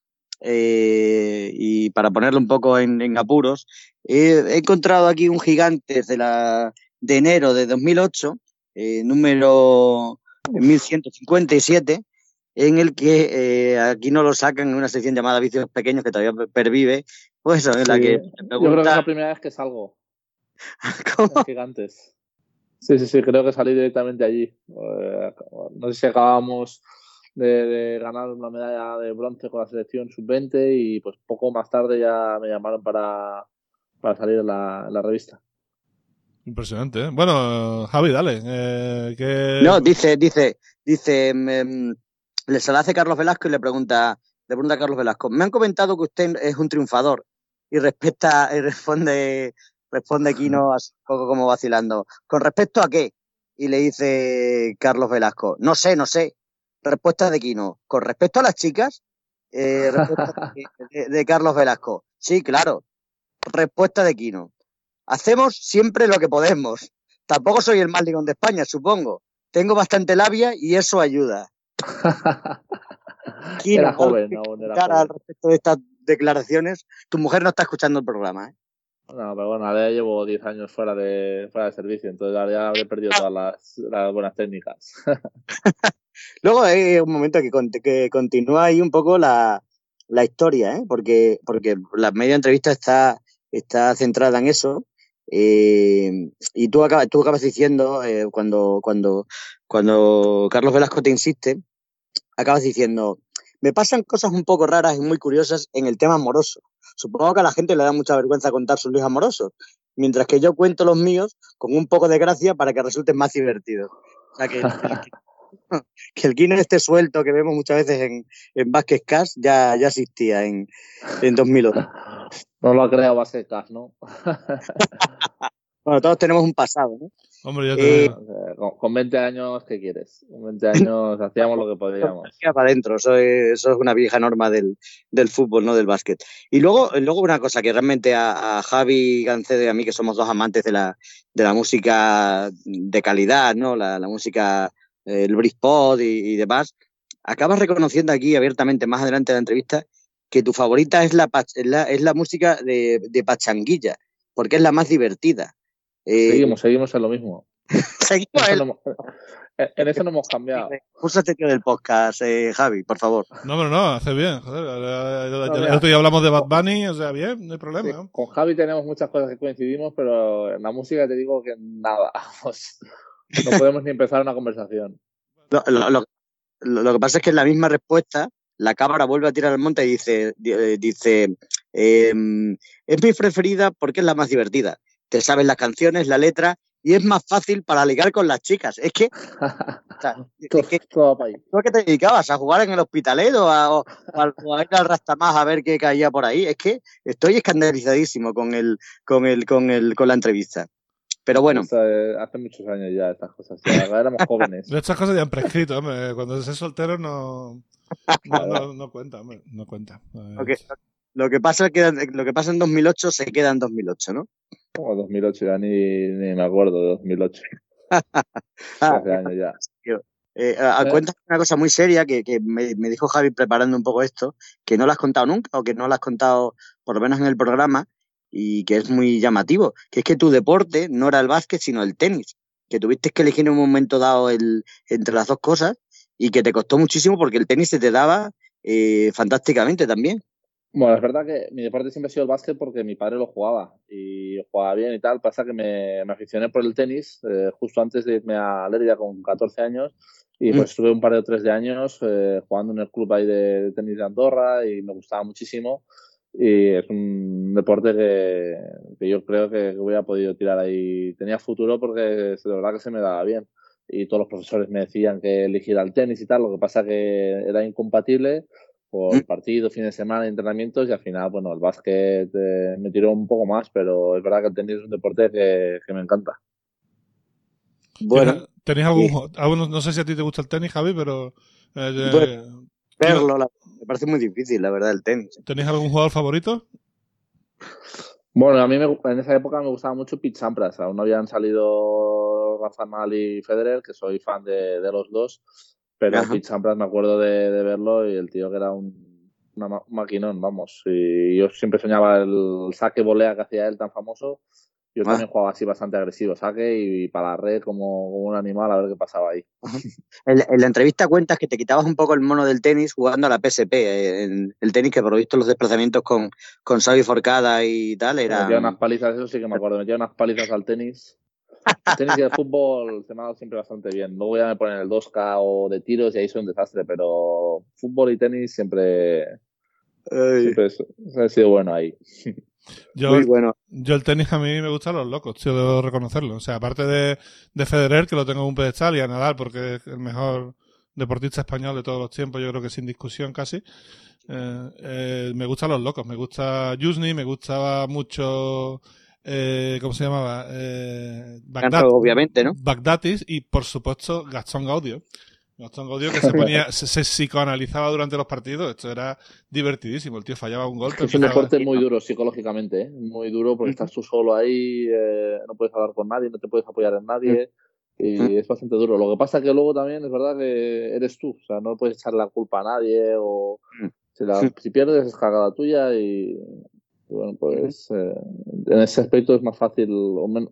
eh, y para ponerlo un poco en, apuros, he encontrado aquí un gigante de, la, de enero de 2008, eh, número 1157, en el que eh, aquí no lo sacan en una sección llamada Vicios Pequeños que todavía pervive, pues en la que Yo creo que es la primera vez que salgo. ¿Cómo? Gigantes. Sí, sí, sí, creo que salí directamente allí. Eh, no sé si acabábamos de, de, ganar una medalla de bronce con la selección sub-20 y pues poco más tarde ya me llamaron para, para salir en la, en la revista. Impresionante, ¿eh? Bueno, Javi, dale. Eh, ¿qué... No, dice, dice, dice, me, le se la hace Carlos Velasco y le pregunta, le pregunta a Carlos Velasco, me han comentado que usted es un triunfador y respecta, y responde, responde Quino un poco como vacilando. ¿Con respecto a qué? Y le dice Carlos Velasco, no sé, no sé. Respuesta de Quino, con respecto a las chicas, eh, respuesta de, de, Carlos Velasco. Sí, claro. Respuesta de Quino. Hacemos siempre lo que podemos. Tampoco soy el más ligón de España, supongo. Tengo bastante labia y eso ayuda. Era joven, no, era cara al respecto de estas declaraciones, tu mujer no está escuchando el programa, ¿eh? No, pero bueno, ahora llevo 10 años fuera de, fuera de servicio, entonces ahora ya habré perdido todas las, las buenas técnicas. Luego hay un momento que, que continúa ahí un poco la, la historia, ¿eh? porque, porque la media entrevista está, está centrada en eso. Eh, y tú acabas, tú acabas diciendo, eh, cuando, cuando, cuando Carlos Velasco te insiste, acabas diciendo, me pasan cosas un poco raras y muy curiosas en el tema amoroso. Supongo que a la gente le da mucha vergüenza contar sus líos amorosos, mientras que yo cuento los míos con un poco de gracia para que resulten más divertidos. O sea, que, que, el Kino este suelto que vemos muchas veces en, en Vázquez Cash ya, ya existía en, en 2008. No lo ha creado Vázquez Cash, ¿no? bueno, todos tenemos un pasado, ¿no? Hombre, ya te... eh, con, con, 20 años, ¿qué quieres? Con 20 años hacíamos lo que podíamos. para adentro, eso es, eso es una vieja norma del, del, fútbol, no del básquet. Y luego, luego una cosa que realmente a, a, Javi Gancedo y a mí, que somos dos amantes de la, de la música de calidad, ¿no? La, la música, el Britpop y, y demás, acabas reconociendo aquí abiertamente más adelante de la entrevista que tu favorita es la, es la, es la música de, de Pachanguilla, porque es la más divertida. Eh, seguimos, seguimos en lo mismo. seguimos en, no, en, eso no hemos cambiado. Púsate tío del podcast, eh, Javi, por favor. No, pero no, hace bien. Joder, día hablamos de Bad Bunny, o sea, bien, no hay problema. Sí, con Javi tenemos muchas cosas que coincidimos, pero en la música te digo que nada. no podemos ni empezar una conversación. Lo, lo, lo, lo, que pasa es que en la misma respuesta la cámara vuelve a tirar al monte y dice, dice eh, es mi preferida porque es la más divertida te sabes las canciones, la letra, y es más fácil para ligar con las chicas. Es que, o sea, es que ¿tú a qué te dedicabas? ¿A jugar en el hospitalero a, o, a, o a ir al Rastamás a ver qué caía por ahí? Es que estoy escandalizadísimo con, el, con, el, con, el, con la entrevista. Pero bueno. O sea, hace muchos años ya estas cosas. Ya, éramos jóvenes. Estas cosas ya han prescrito, hombre. Cuando se es soltero no, no, no, no cuenta, hombre. No cuenta. Okay. Lo que pasa es que lo que pasa en 2008 se queda en 2008, ¿no? Como 2008, ya ni, ni me acuerdo de 2008. Hace años ya. Eh, a, a cuenta una cosa muy seria que, que me, me, dijo Javi preparando un poco esto, que no lo has contado nunca o que no lo has contado por lo menos en el programa y que es muy llamativo, que es que tu deporte no era el básquet sino el tenis, que tuviste que elegir en un momento dado el, entre las dos cosas y que te costó muchísimo porque el tenis se te daba eh, fantásticamente también. Bueno, es verdad que mi deporte siempre ha sido el básquet porque mi padre lo jugaba y jugaba bien y tal. Pasa que me, me aficioné por el tenis eh, justo antes de irme a Lérida con 14 años y pues mm. estuve un par de tres de años eh, jugando en el club ahí de, de, tenis de Andorra y me gustaba muchísimo. Y es un deporte que, que yo creo que hubiera podido tirar ahí. Tenía futuro porque de verdad que se me daba bien. Y todos los profesores me decían que eligiera el tenis y tal. Lo que pasa que era incompatible por partidos, fines de semana, entrenamientos y al final, bueno, el básquet eh, me tiró un poco más, pero es verdad que el tenis es un deporte que, que me encanta. Bueno, ¿tenéis algún, algún, no sé si a ti te gusta el tenis, Javi, pero eh, bueno, verlo, la, me parece muy difícil, la verdad, el tenis. ¿Tenéis algún jugador favorito? Bueno, a mí me, en esa época me gustaba mucho Pete Sampras. Aún no habían salido Rafa Nadal y Federer, que soy fan de, de los dos. Pero Ajá. Pete Sampras me acuerdo de, de, verlo y el tío que era un, una, un maquinón, vamos. Y yo siempre soñaba el saque volea que hacía él tan famoso Yo Ah. también jugaba así bastante agresivo, saque y para la red como, como un animal a ver qué pasaba ahí. En, en la entrevista cuentas que te quitabas un poco el mono del tenis jugando a la PSP. eh, en el tenis que por lo visto los desplazamientos con, con Xavi Forcada y tal Me era... Metía unas palizas, eso sí que me acuerdo, metía unas palizas al tenis. El tenis y el fútbol se me ha dado siempre bastante bien. Luego ya me ponen el 2K o de tiros y ahí soy un desastre, pero fútbol y tenis siempre, siempre es- he sido bueno ahí. Yo, Muy bueno. yo el tenis a mí me gustan los locos, tío, debo reconocerlo. O sea, aparte de, de Federer, que lo tengo en un pedestal, y a Nadal, porque es el mejor deportista español de todos los tiempos, yo creo que sin discusión casi. Eh, eh, me gustan los locos, me gusta Yusni, me gustaba mucho, eh, ¿cómo se llamaba? Eh, Bagdad- obviamente, ¿no? Bagdatis y por supuesto Gastón Gaudio. Gastón Gaudio que se ponía, se, se psicoanalizaba durante los partidos, esto era divertidísimo, el tío fallaba un golpe. Es un deporte muy duro psicológicamente, ¿eh? muy duro porque estás tú solo ahí, eh, no puedes hablar con nadie, no te puedes apoyar en nadie y es bastante duro. Lo que pasa que luego también es verdad que eres tú, o sea, no puedes echar la culpa a nadie o si, la- si pierdes es cagada tuya y, y bueno, pues eh, en ese aspecto es más fácil o men-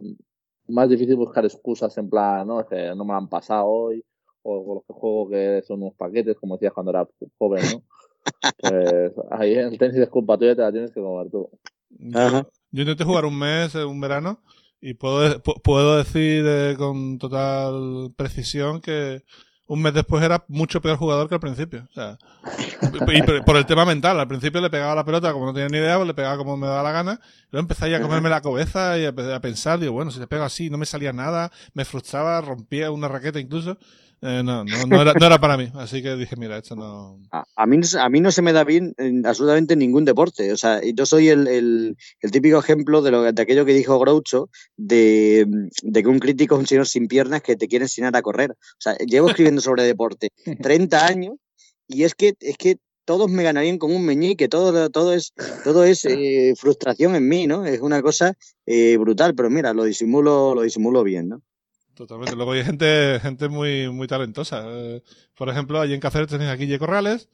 más difícil buscar excusas en plan, no, es que no me lo han pasado hoy o con los que juego que son unos paquetes, como decías cuando era joven, ¿no? Pues ahí en el tenis es culpa tuya, te la tienes que comer tú. Yo, Ajá. yo intenté jugar un mes, eh, un verano, y puedo, de- pu- puedo decir eh, con total precisión que un mes después era mucho peor jugador que al principio. O sea, y por, el tema mental, al principio le pegaba la pelota como no tenía ni idea, pues le pegaba como me daba la gana, luego empecé a comerme la cabeza y a, a pensar, digo, bueno, si te pego así no me salía nada, me frustraba, rompía una raqueta incluso. Eh, no, no, no, era, para mí, así que dije, mira, esto no... A, a mí, a mí no se me da bien en absolutamente ningún deporte. O sea, yo soy el, el- el típico ejemplo de, lo, de aquello que dijo Groucho, de, de que un crítico es un señor sin piernas que te quiere enseñar a correr. O sea, llevo escribiendo sobre deporte 30 años y es que, es que todos me ganarían con un meñique, todo, todo es, todo es eh, frustración en mí, ¿no? Es una cosa eh, brutal, pero mira, lo disimulo, lo disimulo bien, ¿no? Totalmente. Luego hay gente, gente muy, muy talentosa. Eh, por ejemplo, allí en Cáceres tenéis a Guille Corrales,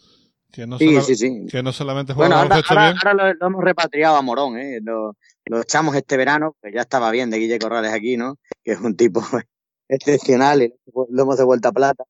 que no, Sí, sí, sí. que no solamente juega Bueno, ahora, ahora- bien. ahora lo, lo hemos repatriado a Morón, ¿eh? Lo, lo echamos este verano, que ya estaba bien de Guille Corrales aquí, ¿no? Que es un tipo excepcional y lo hemos de vuelta a plata,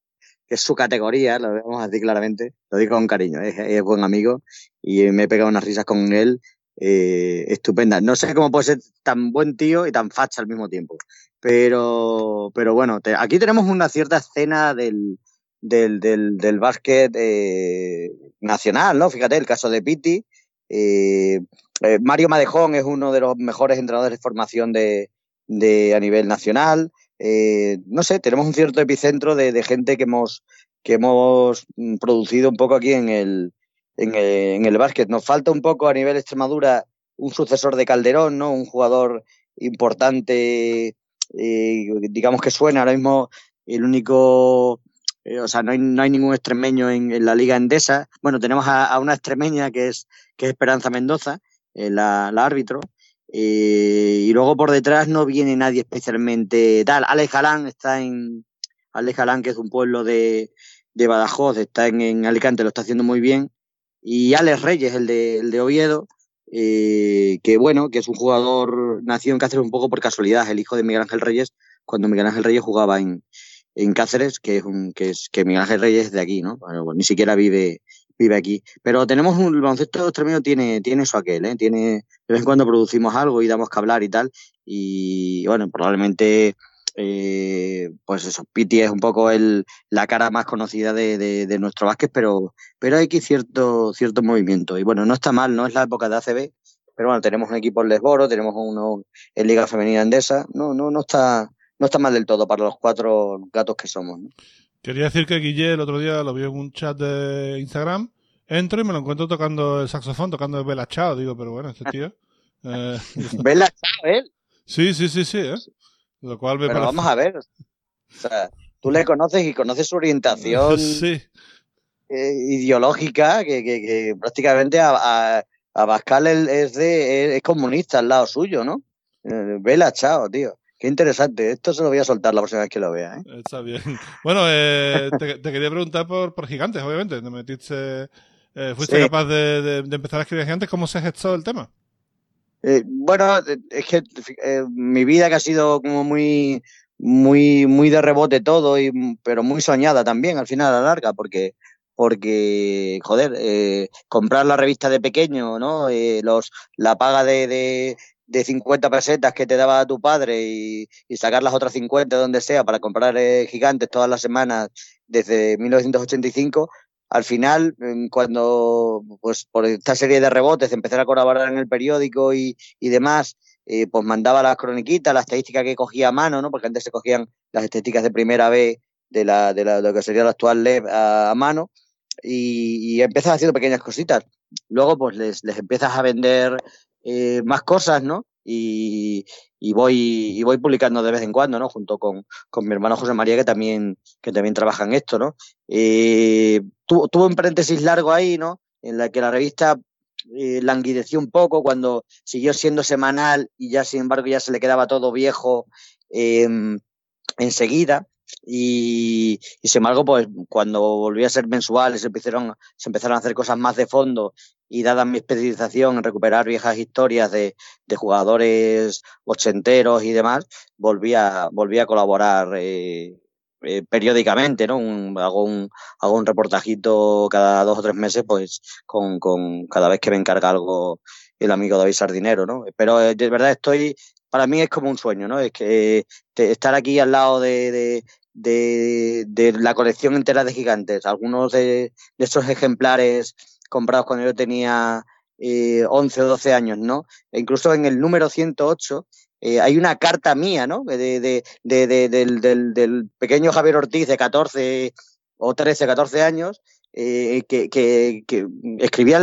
que es su categoría, lo vamos a decir claramente, lo digo con cariño, es, es buen amigo y me he pegado unas risas con él eh, estupendas. No sé cómo puede ser tan buen tío y tan facha al mismo tiempo, pero, pero bueno, aquí tenemos una cierta escena del, del, del, del básquet eh, nacional, ¿no? Fíjate, el caso de Pitti. eh, eh, Mario Madejón es uno de los mejores entrenadores de formación de, de a nivel nacional. Eh, no sé, tenemos un cierto epicentro de, de gente que hemos, que hemos mm, producido un poco aquí en el, en el, en el básquet. Nos falta un poco a nivel Extremadura un sucesor de Calderón, ¿no? Un jugador importante, eh, digamos que suena ahora mismo el único eh, o sea, no hay, no hay ningún extremeño en, la Liga Endesa. Bueno, tenemos a, una extremeña que es, que es Esperanza Mendoza, eh, la, la árbitro. Eh, y luego por detrás no viene nadie especialmente tal. Alex Galán está en. Alex Galán, que es un pueblo de, de Badajoz, está en, en Alicante, lo está haciendo muy bien. Y Alex Reyes, el de, el de Oviedo, eh, que bueno, que es un jugador nacido en Cáceres un poco por casualidad, el hijo de Miguel Ángel Reyes, cuando Miguel Ángel Reyes jugaba en, en Cáceres, que es un, que es que Miguel Ángel Reyes es de aquí, ¿no? Bueno, pues ni siquiera vive, vive aquí. Pero tenemos un el baloncesto extremeño tiene, tiene eso aquel, ¿eh? Tiene, de vez en cuando producimos algo y damos que hablar y tal. Y bueno, probablemente eh, pues eso, Piti es un poco el, la cara más conocida de, de, de nuestro básquet, pero, pero hay aquí cierto, cierto movimiento. Y bueno, no está mal, no es la época de ACB, pero bueno, tenemos un equipo en Lesboro, tenemos uno en Liga Femenina Endesa, no, no, no está, no está mal del todo para los cuatro gatos que somos. ¿no? Quería decir que Guille el otro día lo vi en un chat de Instagram. Entro y me lo encuentro tocando el saxofón, tocando el Bella Chao. Digo, pero bueno, este tío. eh, ¿Ves la chava, él? sí, sí, sí, sí. ¿eh? Lo cual me Pero parece. vamos a ver. O sea, tú le conoces y conoces su orientación Sí, eh, ideológica, que, que, que prácticamente a, a, es, de, es, es comunista al lado suyo, ¿no? Eh, Vela, chao, tío. Qué interesante. Esto se lo voy a soltar la próxima vez que lo vea. ¿eh? está bien. Bueno, eh, te, te quería preguntar por, por Gigantes, obviamente. Te metiste. eh, ¿Fuiste Sí. capaz de, de- de empezar a escribir Gigantes? ¿Cómo se gestó el tema? Eh, bueno, es que eh, mi vida que ha sido como muy, muy, muy de rebote todo, y, pero muy soñada también al final a la larga, porque porque, joder, eh, comprar la revista de pequeño, ¿no? Eh, los, la paga de, de, de, 50 pesetas que te daba tu padre y, sacar las otras 50 donde sea para comprar eh, gigantes todas las semanas desde 1985, al final, cuando, pues por esta serie de rebotes, empezar a colaborar en el periódico y, y demás, eh, pues mandaba las croniquitas, la estadística que cogía a mano, ¿no? Porque antes se cogían las estadísticas de primera vez de, la, de, la, lo que sería la actual LEV a, a mano y, y, empiezas haciendo pequeñas cositas. Luego, pues les, les empiezas a vender eh, más cosas, ¿no? Y, y, voy y voy publicando de vez en cuando, ¿no? Junto con, con mi hermano José María, que también, que también trabaja en esto, ¿no? Eh, tuvo, un paréntesis largo ahí, ¿no? En la que la revista eh, languideció un poco cuando siguió siendo semanal y ya, sin embargo, ya se le quedaba todo viejo eh, enseguida. Y, sin embargo, pues cuando volvió a ser mensual, se empezaron, se empezaron a hacer cosas más de fondo y dada mi especialización en recuperar viejas historias de, de jugadores ochenteros y demás, volví a, volví a colaborar eh, eh, periódicamente, ¿no? Un, hago, un, hago un reportajito cada dos o tres meses, pues con, con cada vez que me encarga algo el amigo David Sardinero, ¿no? Pero eh, de verdad estoy, para mí es como un sueño, ¿no? Es que estar aquí al lado de, de la colección entera de gigantes. Algunos de, de esos ejemplares comprados cuando yo tenía eh, 11 o 12 años, ¿no? E incluso en el número 108 eh, hay una carta mía, ¿no? De, del, del, del, pequeño Javier Ortiz de 14 o 13, 14 años, eh, que, que, escribía,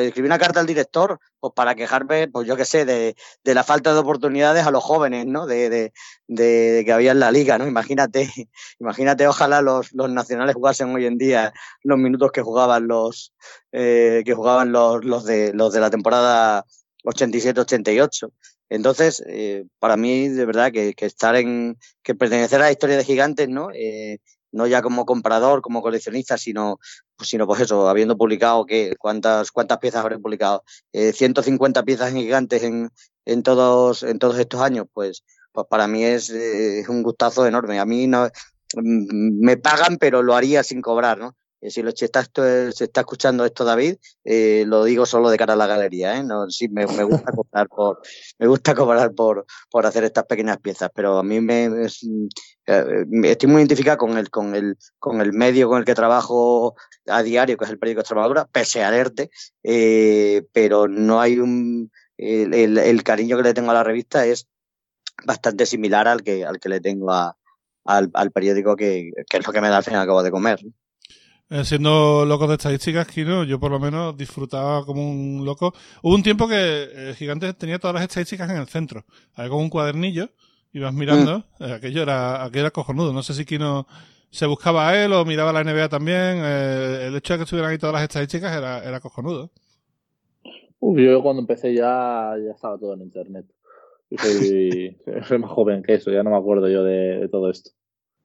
escribía una carta al director pues para quejarme, pues yo qué sé, de, la falta de oportunidades a los jóvenes, ¿no? De, de, de, que había en la liga, ¿no? Imagínate, imagínate, ojalá los, los nacionales jugasen hoy en día los minutos que jugaban los, eh, que jugaban los, los de, los de la temporada 87-88. Entonces, eh, para mí, de verdad, que, que, estar en, que pertenecer a la historia de gigantes, ¿no? Eh, no ya como comprador, como coleccionista, sino, pues, sino pues eso, habiendo publicado, que ¿cuántas, cuántas piezas habré publicado? Eh, 150 piezas gigantes en, en, todos, en todos estos años, pues, pues para mí es, eh, es un gustazo enorme. A mí no, mm, me pagan, pero lo haría sin cobrar, ¿no? Eh, si lo está, se está escuchando esto David, eh, lo digo solo de cara a la galería, ¿eh? No, sí, me, me gusta cobrar por, me gusta cobrar por, por hacer estas pequeñas piezas, pero a mí me, es, eh, estoy muy identificado con el, con el, con el medio con el que trabajo a diario, que es el periódico Extremadura, pese a alerte, eh, pero no hay un, el, cariño que le tengo a la revista es bastante similar al que, al que le tengo a, al, al periódico que, que es lo que me da al final acabo de comer. Eh, siendo loco de estadísticas, Kino, yo por lo menos disfrutaba como un loco. Hubo un tiempo que eh, Gigantes tenía todas las estadísticas en el centro. Había como un cuadernillo, ibas mirando, mm. eh, aquello era, aquello era cojonudo. No sé si Kino se buscaba a él o miraba la NBA también. Eh, el hecho de que estuvieran ahí todas las estadísticas era, era cojonudo. Uf, yo cuando empecé ya, ya estaba todo en internet. Soy, soy, más joven que eso, ya no me acuerdo yo de, de todo esto.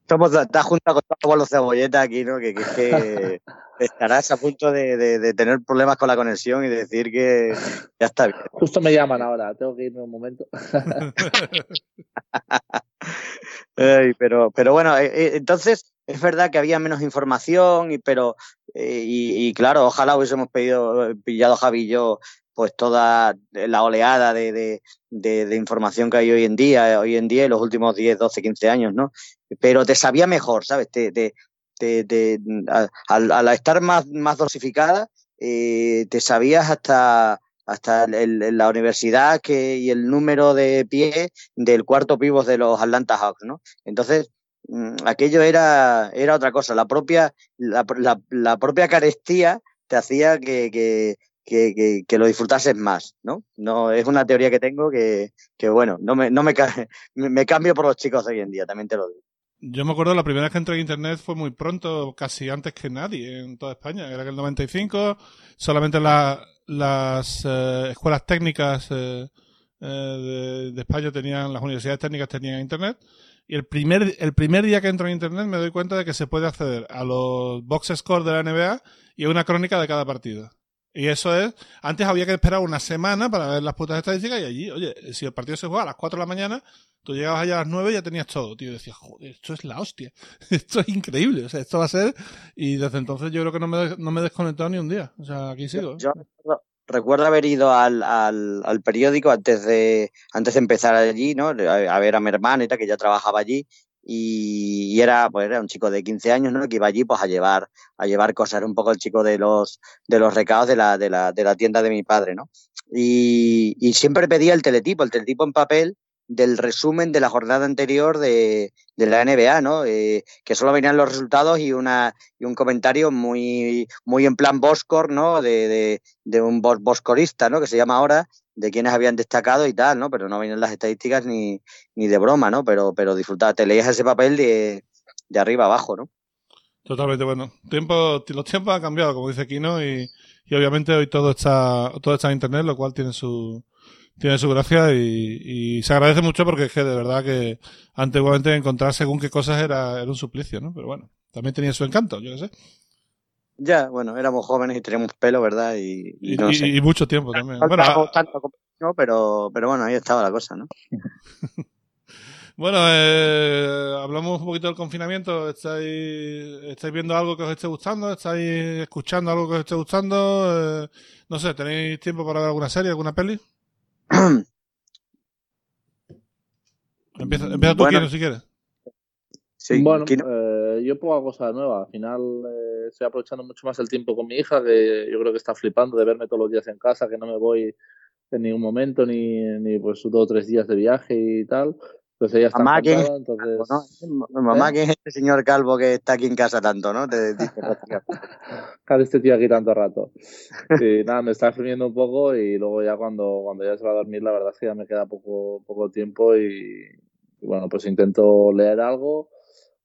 Somos, estás junto con los cebolletas aquí, ¿no? Que, que, que estarás a punto de, de, de, tener problemas con la conexión y decir que ya está bien. Justo me llaman ahora, tengo que irme un momento. Ay, pero, pero bueno, eh, entonces es verdad que había menos información, y, pero, eh, y, y, claro, ojalá hubiésemos pedido, pillado Javi y yo pues toda la oleada de, de, información que hay hoy en día, hoy en día en los últimos 10, 12, 15 años, ¿no? Pero te sabía mejor, ¿sabes? Te, te, te, al, al, estar más, más dosificada, eh, te sabías hasta, hasta el, la universidad que, y el número de pie del cuarto pivos de los Atlanta Hawks, ¿no? Entonces, mm, aquello era, era otra cosa. La propia, la, la, propia carestía te hacía que, que, que, lo disfrutases más, ¿no? No, es una teoría que tengo que, que bueno, no me, no me, me cambio por los chicos hoy en día, también te lo digo. Yo me acuerdo la primera vez que entré en internet fue muy pronto, casi antes que nadie en toda España. Era que el 95, solamente la, las eh, escuelas técnicas eh, eh, de, de, España tenían, las universidades técnicas tenían internet. Y el primer, el primer día que entro en internet me doy cuenta de que se puede acceder a los box scores de la NBA y a una crónica de cada partido. Y eso es, antes había que esperar una semana para ver las putas estadísticas y allí, oye, si el partido se juega a las 4 de la mañana, tú llegabas allá a las 9 y ya tenías todo, tío. Y decías, joder, esto es la hostia. Esto es increíble. O sea, esto va a ser. Y desde entonces yo creo que no me, no me he desconectado ni un día. O sea, aquí sigo. ¿eh? Yo recuerdo haber ido al, al, al, periódico antes de, antes de empezar allí, ¿no? A, ver a mi hermana que ya trabajaba allí y, era pues era un chico de 15 años no que iba allí pues a llevar a llevar cosas era un poco el chico de los de los recados de la, de la, de la tienda de mi padre no y, y siempre pedía el teletipo el teletipo en papel del resumen de la jornada anterior de, de la NBA, ¿no? Eh, que solo venían los resultados y una y un comentario muy muy en plan Boscor, ¿no? De, de, de un boscorista, ¿no? Que se llama ahora de quienes habían destacado y tal, ¿no? Pero no venían las estadísticas ni, ni de broma, ¿no? Pero, pero disfrutaba, te leías ese papel de, de arriba abajo, ¿no? Totalmente, bueno. Tiempo, los tiempos han cambiado, como dice Kino, y, y obviamente hoy todo está, todo está en internet, lo cual tiene su, tiene su gracia y, y se agradece mucho porque es que de verdad que antiguamente encontrar según qué cosas era, era un suplicio, ¿no? Pero bueno, también tenía su encanto, yo qué sé. Ya, bueno, éramos jóvenes y teníamos pelo, ¿verdad? Y, y, no y, sé. y mucho tiempo también. No, Bueno, a- tanto como no, pero, pero bueno, ahí estaba la cosa, ¿no? Bueno, eh, hablamos un poquito del confinamiento. ¿Estáis, ¿Estáis viendo algo que os esté gustando? ¿Estáis escuchando algo que os esté gustando? Eh, no sé, ¿tenéis tiempo para ver alguna serie, alguna peli? Empieza, empieza tú, Bueno. Kino, si quieres. Sí, bueno, Kino. eh, yo poca cosa nueva. Al final eh, estoy aprovechando mucho más el tiempo con mi hija, que yo creo que está flipando de verme todos los días en casa, que no me voy en ningún momento, ni, ni pues dos o tres días de viaje y tal. Entonces ella está Mamá, ¿quién es encantada, entonces... ¿no? Mamá, ¿Eh? ¿quién es este señor calvo que está aquí en casa tanto, no? Te dice este tío aquí tanto rato. Y nada, me está exprimiendo un poco y luego ya cuando, cuando ya se va a dormir, la verdad es que ya me queda poco, poco tiempo y, y bueno, pues intento leer algo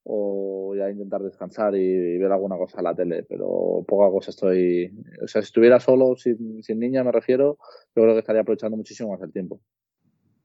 o ya intentar descansar y, ver alguna cosa en la tele, pero poca cosa estoy... O sea, si estuviera solo, sin, sin niña me refiero, yo creo que estaría aprovechando muchísimo más el tiempo.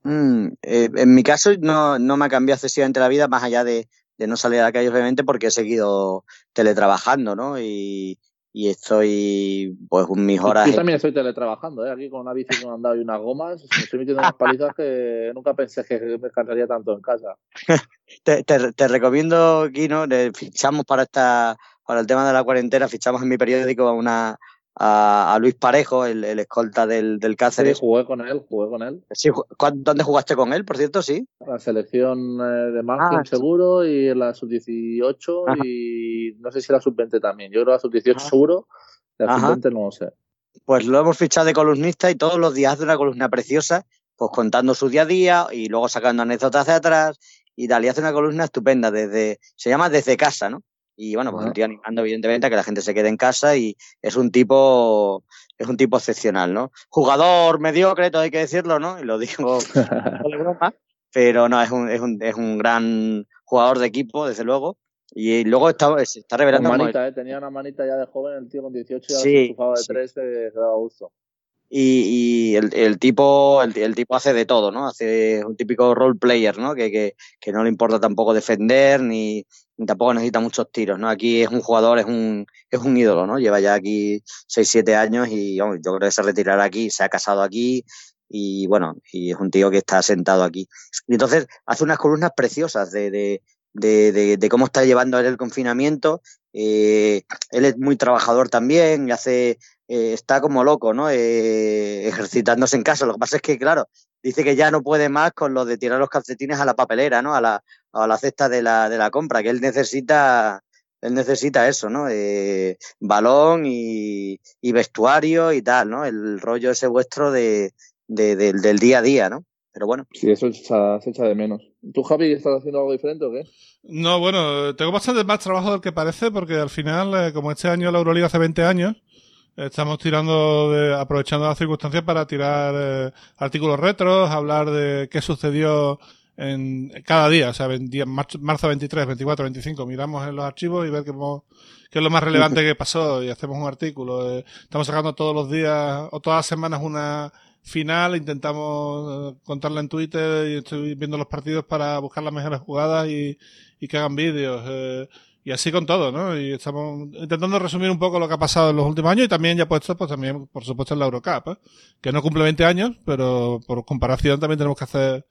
Mm, eh, en mi caso no, no me ha cambiado excesivamente la vida, más allá de, de no salir a la calle, obviamente, porque he seguido teletrabajando, ¿no? Y, y estoy, pues, mis horas. Yo también estoy teletrabajando, ¿eh? aquí con una bici que me han dado y unas gomas, me estoy metiendo unas palizas que nunca pensé que me cansaría tanto en casa. Te, te, te recomiendo, de- fichamos para esta, para el tema de la cuarentena, fichamos en mi periódico a una a, a Luis Parejo, el, el escolta del, del Sí, Cáceres. jugué con él, jugué con él. Sí, ju- ¿cuán- ¿Dónde jugaste con él, por cierto? Sí. La selección eh, de Margen Ah, sí. seguro y en la sub-18 Ajá. y no sé si la sub-20 también. Yo creo la sub-18 Ajá. seguro, la Ajá. sub-20 no lo sé. Pues lo hemos fichado de columnista y todos los días hace una columna preciosa, pues contando su día a día y luego sacando anécdotas de atrás y tal. Y hace una columna estupenda desde, se llama Desde Casa, ¿no? Y bueno, pues el tío animando evidentemente a que la gente se quede en casa y es un tipo, es un tipo excepcional, ¿no? Jugador mediocre, todo hay que decirlo, ¿no? Y lo digo de broma, pero no, es un, es un, es un gran jugador de equipo, desde luego. Y luego está, se está revelando como- manita, ¿eh? tenía una manita ya de joven, el tío con 18 ya Sí, se de sí. tres, eh, que daba gusto. Y, y el, tipo el, tipo hace de todo, ¿no? Hace un típico role player, ¿no? Que, que, que no le importa tampoco defender ni, tampoco necesita muchos tiros, ¿no? Aquí es un jugador, es un, es un ídolo, ¿no? Lleva ya aquí 6, 7 años y yo creo que se retirará aquí, se ha casado aquí y bueno, y es un tío que está sentado aquí. Y entonces hace unas columnas preciosas de, de, de cómo está llevando él el confinamiento. Eh, él es muy trabajador también y hace eh, está como loco, ¿no? Eh, ejercitándose en casa. Lo que pasa es que, claro, dice que ya no puede más con lo de tirar los calcetines a la papelera, ¿no? A la, a la cesta de la, de la compra, que él necesita, él necesita eso, ¿no? Eh, balón y, y vestuario y tal, ¿no? El rollo ese vuestro de, de- del- del día a día, ¿no? Pero bueno, Sí, eso se echa, se echa de menos. ¿Tú, Javi, estás haciendo algo diferente o qué? No, bueno, tengo bastante más trabajo del que parece porque al final, eh, como este año la Euroliga hace 20 años, estamos tirando, de, aprovechando las circunstancias para tirar eh, artículos retros, hablar de qué sucedió en cada día, o sea, en día- marzo, marzo 23, 24, 25, miramos en los archivos y ver qué es lo más relevante que pasó y hacemos un artículo. Eh, estamos sacando todos los días o todas las semanas una final, intentamos eh, contarla en Twitter y estoy viendo los partidos para buscar las mejores jugadas y, y que hagan vídeos. Eh, y así con todo, ¿no? Y estamos intentando resumir un poco lo que ha pasado en los últimos años y también ya puesto, pues también, por supuesto, en la Eurocup, ¿eh? que no cumple 20 años, pero por comparación también tenemos que hacer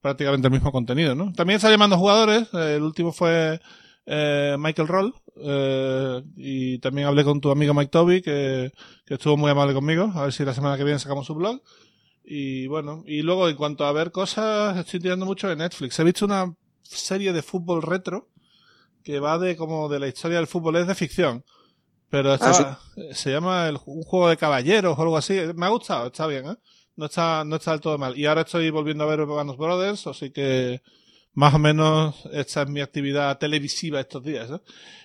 prácticamente el mismo contenido, ¿no? También está llamando jugadores, el último fue eh, Michael Roll, eh, y también hablé con tu amigo Mike Toby, que, que estuvo muy amable conmigo, a ver si la semana que viene sacamos su blog. Y bueno, y luego en cuanto a ver cosas, estoy tirando mucho de Netflix. He visto una serie de fútbol retro que va de como de la historia del fútbol, es de ficción. Pero está, se llama el, un juego de caballeros o algo así. Me ha gustado, está bien, ¿eh? No está, no está del todo mal. Y ahora estoy volviendo a ver Band Brothers, así que más o menos esta es mi actividad televisiva estos días. ¿eh?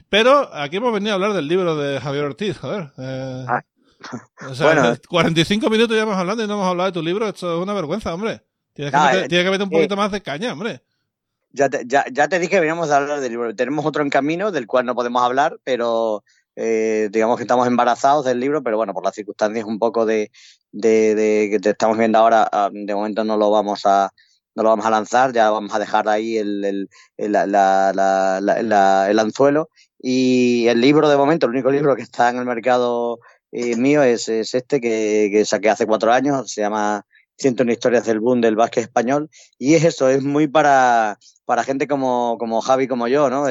Pero aquí hemos venido a hablar del libro de Javier Ortiz, joder. Eh, ah. O sea, bueno, 45 minutos ya hemos hablando y no hemos hablado de tu libro. Esto es una vergüenza, hombre. Tienes que, meter, eh, que meter un poquito más de caña, hombre. Ya te, ya, ya te dije que veníamos a hablar del libro. Tenemos otro en camino del cual no podemos hablar, pero eh, digamos que estamos embarazados del libro, pero bueno, por las circunstancias un poco de, de, de que te estamos viendo ahora, ah, de momento no lo vamos a no lo vamos a lanzar, ya vamos a dejar ahí el, el, el, la, la, la, el anzuelo. Y el libro de momento, el único libro que está en el mercado eh, mío es, es este que, que, saqué hace cuatro años, se llama Ciento historias del boom del básquet español y es eso, es muy para, para gente como, como Javi, como yo, ¿no?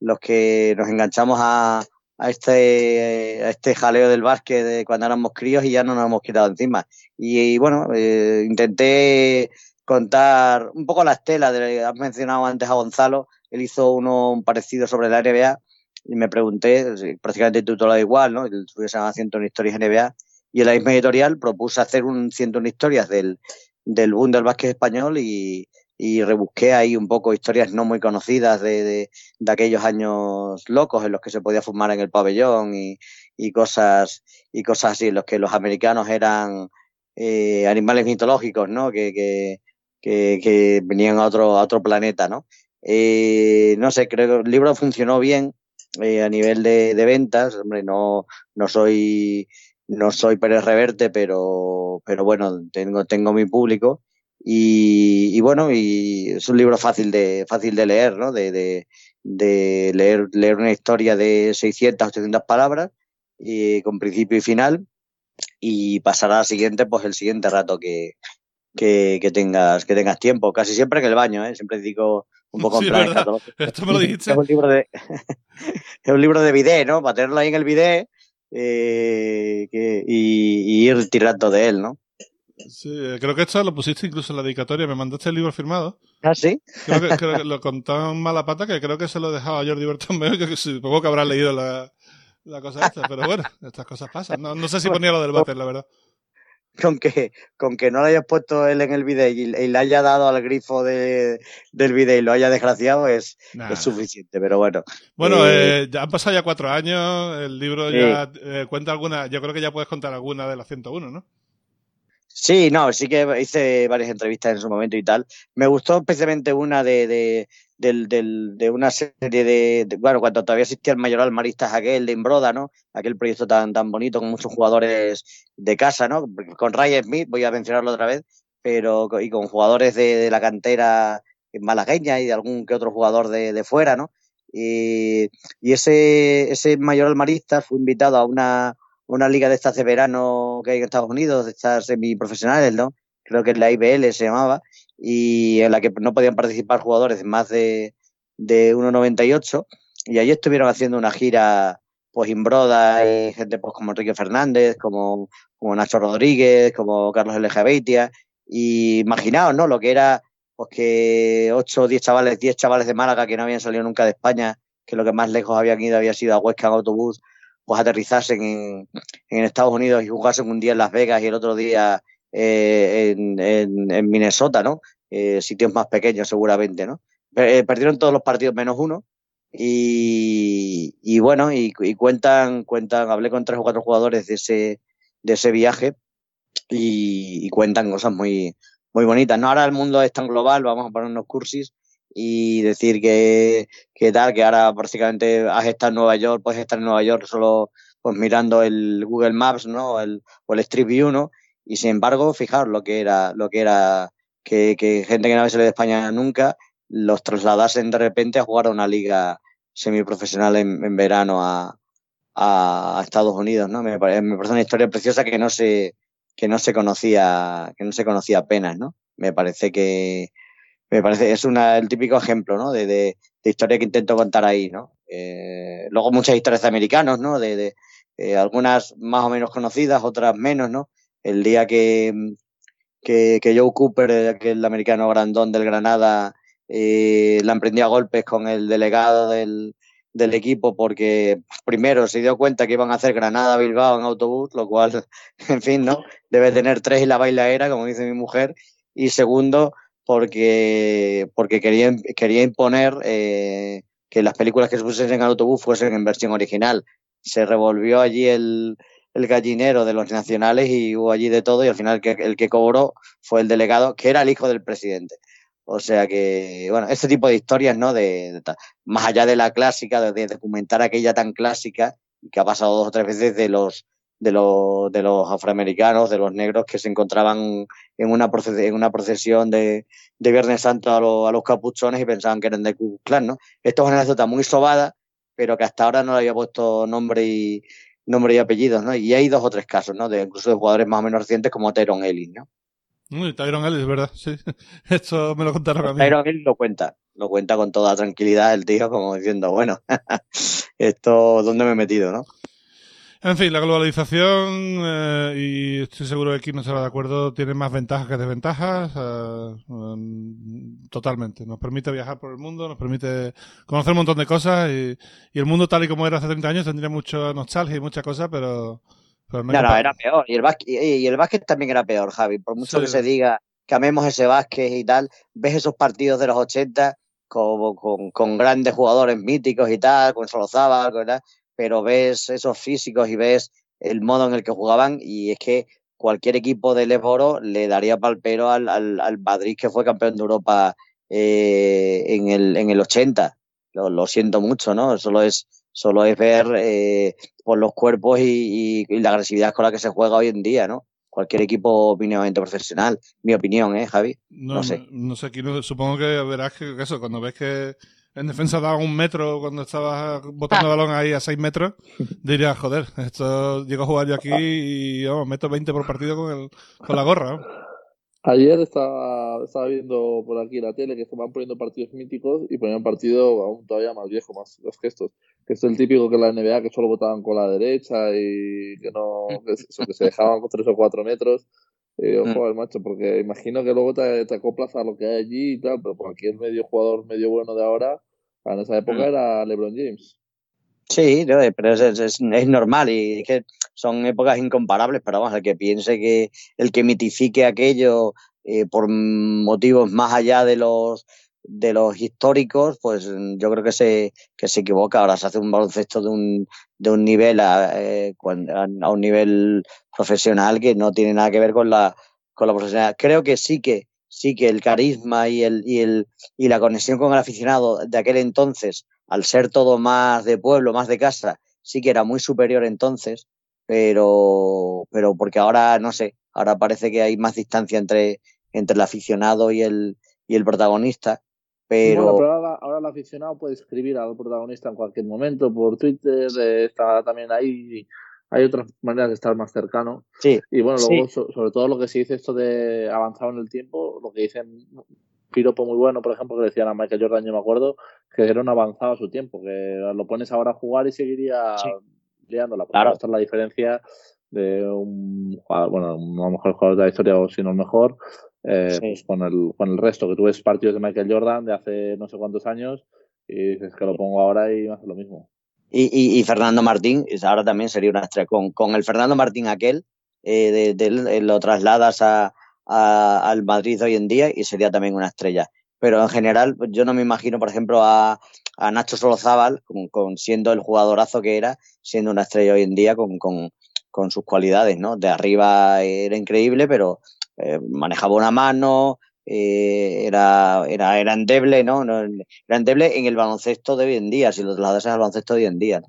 Los que nos enganchamos a, a este, a este jaleo del básquet de cuando éramos críos y ya no nos hemos quitado encima. Y, bueno, eh, intenté contar un poco la estela, de, has mencionado antes a Gonzalo, él hizo uno parecido sobre la NBA y me pregunté, prácticamente tú todo igual, ¿no? El se llama 101 historias NBA y en la misma editorial propuse hacer un 101 historias del, del boom del básquet español y, y rebusqué ahí un poco historias no muy conocidas de, de, de, aquellos años locos en los que se podía fumar en el pabellón y, y cosas y cosas así en los que los americanos eran eh, animales mitológicos no que, que, que, venían a otro a otro planeta no eh, no sé creo que el libro funcionó bien eh, a nivel de, de, ventas, hombre, no, no soy, no soy Pérez Reverte, pero, pero bueno, tengo, tengo mi público. Y, y, bueno, y es un libro fácil de, fácil de leer, ¿no? De, de, de leer, leer una historia de 600, 800 palabras, y, con principio y final, y pasar al siguiente, pues el siguiente rato que, que, que, tengas, que tengas tiempo. Casi siempre en el baño, ¿eh? Siempre digo un poco sí, en plan Esto me lo dijiste. Es un libro de, es un libro de bidet, ¿no? Para tenerlo ahí en el bidet eh, que, y, y, ir tirando de él, ¿no? Sí, creo que esto lo pusiste incluso en la dedicatoria. Me mandaste el libro firmado. Ah, sí. Creo que, creo que lo contó en mala pata que creo que se lo dejaba a Jordi Bertomeu, que supongo que habrá leído la, la cosa esta. Pero bueno, estas cosas pasan. No, no sé si ponía lo del váter, la verdad con que, con que no lo hayas puesto él en el vídeo y, y, le haya dado al grifo de, del vídeo y lo haya desgraciado es, es suficiente, pero bueno. Bueno, eh, eh, ya han pasado ya cuatro años, el libro ya eh, cuenta alguna, yo creo que ya puedes contar alguna de las 101, ¿no? Sí, no, sí que hice varias entrevistas en su momento y tal. Me gustó especialmente una de, de, del, del, de una serie de, bueno, cuando todavía existía el Mayoral Maristas aquel de Imbroda, ¿no? Aquel proyecto tan, tan bonito con muchos jugadores de casa, ¿no? Con Ray Smith, voy a mencionarlo otra vez, pero y con jugadores de, de la cantera malagueña y de algún que otro jugador de, de fuera, ¿no? Y, y ese, ese Mayoral Maristas fue invitado a una, una liga de estas de verano que hay en Estados Unidos, de estas semiprofesionales, ¿no? Creo que es la IBL se llamaba, y en la que no podían participar jugadores más de, de 1,98. Y allí estuvieron haciendo una gira, pues, Imbroda y gente pues como Enrique Fernández, como, como Nacho Rodríguez, como Carlos L. Beitia. Y imaginaos, ¿no? Lo que era, pues, que 8 o 10 chavales, 10 chavales de Málaga que no habían salido nunca de España, que lo que más lejos habían ido había sido a Huesca en autobús, pues aterrizasen en, en Estados Unidos y jugasen un día en Las Vegas y el otro día eh, en, en, Minnesota, ¿no? Eh, sitios más pequeños seguramente, ¿no? Eh, perdieron todos los partidos menos uno y, bueno, y, cuentan, cuentan, hablé con tres o cuatro jugadores de ese, de ese viaje y, cuentan cosas muy, muy bonitas. No, ahora el mundo es tan global, vamos a poner unos cursis y decir que, que tal, que ahora prácticamente has estado en Nueva York, puedes estar en Nueva York solo pues mirando el Google Maps, ¿no? O el Street View, ¿no? Y sin embargo, fijaros lo que era, lo que era que, gente que no había salido de España nunca los trasladasen de repente a jugar a una liga semiprofesional en, en verano a, a, Estados Unidos, ¿no? Me parece, una historia preciosa que no se, que no se conocía, que no se conocía apenas, ¿no? Me parece que, me parece, es una, el típico ejemplo, ¿no? De, de, de historia que intento contar ahí, ¿no? Eh, luego muchas historias de americanos, ¿no? De, de eh, algunas más o menos conocidas, otras menos, ¿no? El día que, que, que Joe Cooper, el americano grandón del Granada, eh, la emprendió a golpes con el delegado del, del equipo porque primero se dio cuenta que iban a hacer Granada-Bilbao en autobús, lo cual, en fin, ¿no? Debe tener tres y la bailaera, como dice mi mujer. Y segundo, porque, porque quería, quería imponer eh, que las películas que se pusiesen en autobús fuesen en versión original. Se revolvió allí el, el gallinero de los nacionales y hubo allí de todo y al final el que, el que cobró fue el delegado, que era el hijo del presidente. O sea que, bueno, este tipo de historias, ¿no? De, más allá de la clásica, de, documentar aquella tan clásica que ha pasado dos o tres veces de los de los, de los afroamericanos, de los negros que se encontraban en una, en una procesión de, de Viernes Santo a, lo, a, los capuchones y pensaban que eran de Ku Klux ¿no? Esto es una anécdota muy sobada, pero que hasta ahora no le había puesto nombre y, nombre y apellidos, ¿no? Y hay dos o tres casos, ¿no? De incluso de jugadores más o menos recientes como Tyrone Ellis, ¿no? Uy, Tyron Ellis, ¿verdad? Sí. Esto me lo contaron a mí. Tyron Ellis lo cuenta. Lo cuenta con toda tranquilidad el tío, como diciendo, bueno, esto, ¿dónde me he metido, no? En fin, la globalización, eh, y estoy seguro que aquí no se va de acuerdo, tiene más ventajas que desventajas. Eh, totalmente. Nos permite viajar por el mundo, nos permite conocer un montón de cosas y, y, el mundo tal y como era hace 30 años tendría mucha nostalgia y muchas cosas, pero... pero no, no, no, era peor. Y el, básquet, y el básquet también era peor, Javi. Por mucho sí. que se diga que amemos ese básquet y tal, ves esos partidos de los 80 con, con, con grandes jugadores míticos y tal, con Solozábal, con tal pero ves esos físicos y ves el modo en el que jugaban y es que cualquier equipo del Leboro le daría palpero al, al, al, Madrid que fue campeón de Europa eh, en, el, en el 80. Lo, lo, siento mucho, ¿no? Solo es, solo es ver eh, por los cuerpos y, y, y, la agresividad con la que se juega hoy en día, ¿no? Cualquier equipo mínimamente profesional, mi opinión, ¿eh, Javi? No, no sé. No, sé, aquí no, supongo que verás que eso, cuando ves que en defensa daba un metro cuando estabas botando el balón ahí a seis metros, dirías, joder, esto llego a jugar yo aquí y vamos, meto 20 por partido con, el, con la gorra. ¿no? Ayer estaba, estaba viendo por aquí la tele que estaban poniendo partidos míticos y ponían partido aún todavía más viejo, más los gestos. Que es el típico que la NBA que solo votaban con la derecha y que no, que, eso, que se dejaban con tres o cuatro metros. Eh, ojo al macho, porque imagino que luego te, te, acoplas a lo que hay allí y tal, pero cualquier medio jugador medio bueno de ahora, en esa época era LeBron James. Sí, pero es, es, es, normal y es que son épocas incomparables, pero vamos, el que piense que el que mitifique aquello eh, por motivos más allá de los de los históricos, pues yo creo que se, que se equivoca. Ahora se hace un baloncesto de un, de un nivel a, eh, a un nivel profesional que no tiene nada que ver con la, con la profesionalidad. Creo que sí que, sí que el carisma y el, y el, y la conexión con el aficionado de aquel entonces, al ser todo más de pueblo, más de casa, sí que era muy superior entonces, pero, pero porque ahora, no sé, ahora parece que hay más distancia entre, entre el aficionado y el, y el protagonista. Pero... Bueno, pero ahora, ahora, el aficionado puede escribir al protagonista en cualquier momento por Twitter, eh, está también ahí. Hay otras maneras de estar más cercano. Sí. Y bueno, luego, sí. so, sobre todo lo que se dice esto de avanzado en el tiempo, lo que dicen piropo muy bueno, por ejemplo, que decían a Michael Jordan, yo me acuerdo, que era un avanzado a su tiempo, que lo pones ahora a jugar y seguiría sí. liándola. Claro. Esta es la diferencia de un jugador, bueno, a lo mejor el jugador de la historia o si no el mejor, eh, sí. pues con el, con el resto, que tú ves partidos de Michael Jordan de hace no sé cuántos años y dices que lo pongo ahora y hace lo mismo. Y, y, y Fernando Martín, ahora también sería una estrella. Con, con el Fernando Martín aquel, eh, de, de, de, lo trasladas a, a, al Madrid hoy en día y sería también una estrella. Pero en general, yo no me imagino, por ejemplo, a, a Nacho Solozábal, con, con, siendo el jugadorazo que era, siendo una estrella hoy en día con, con, con sus cualidades, ¿no? De arriba era increíble, pero eh, manejaba una mano, eh, era, era, era endeble, ¿no? ¿no? Era endeble en el baloncesto de hoy en día, si lo trasladas al baloncesto de hoy en día, ¿no?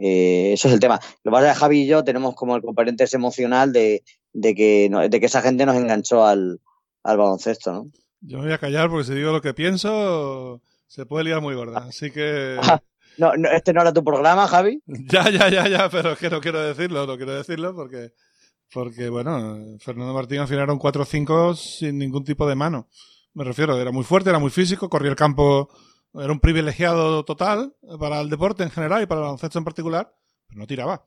Eh, eso es el tema. Lo que pasa es que Javi y yo tenemos como el componente ese emocional de, de, que, de que esa gente nos enganchó al, al baloncesto, ¿no? Yo me voy a callar porque si digo lo que pienso se puede liar muy gorda. Así que no, este no era tu programa, Javi. Ya, ya, ya, ya, pero es que no quiero decirlo, no quiero decirlo porque, porque bueno, Fernando Martín al final era un 4-5 sin ningún tipo de mano. Me refiero, era muy fuerte, era muy físico, corría el campo, era un privilegiado total para el deporte en general y para el baloncesto en particular, pero no tiraba.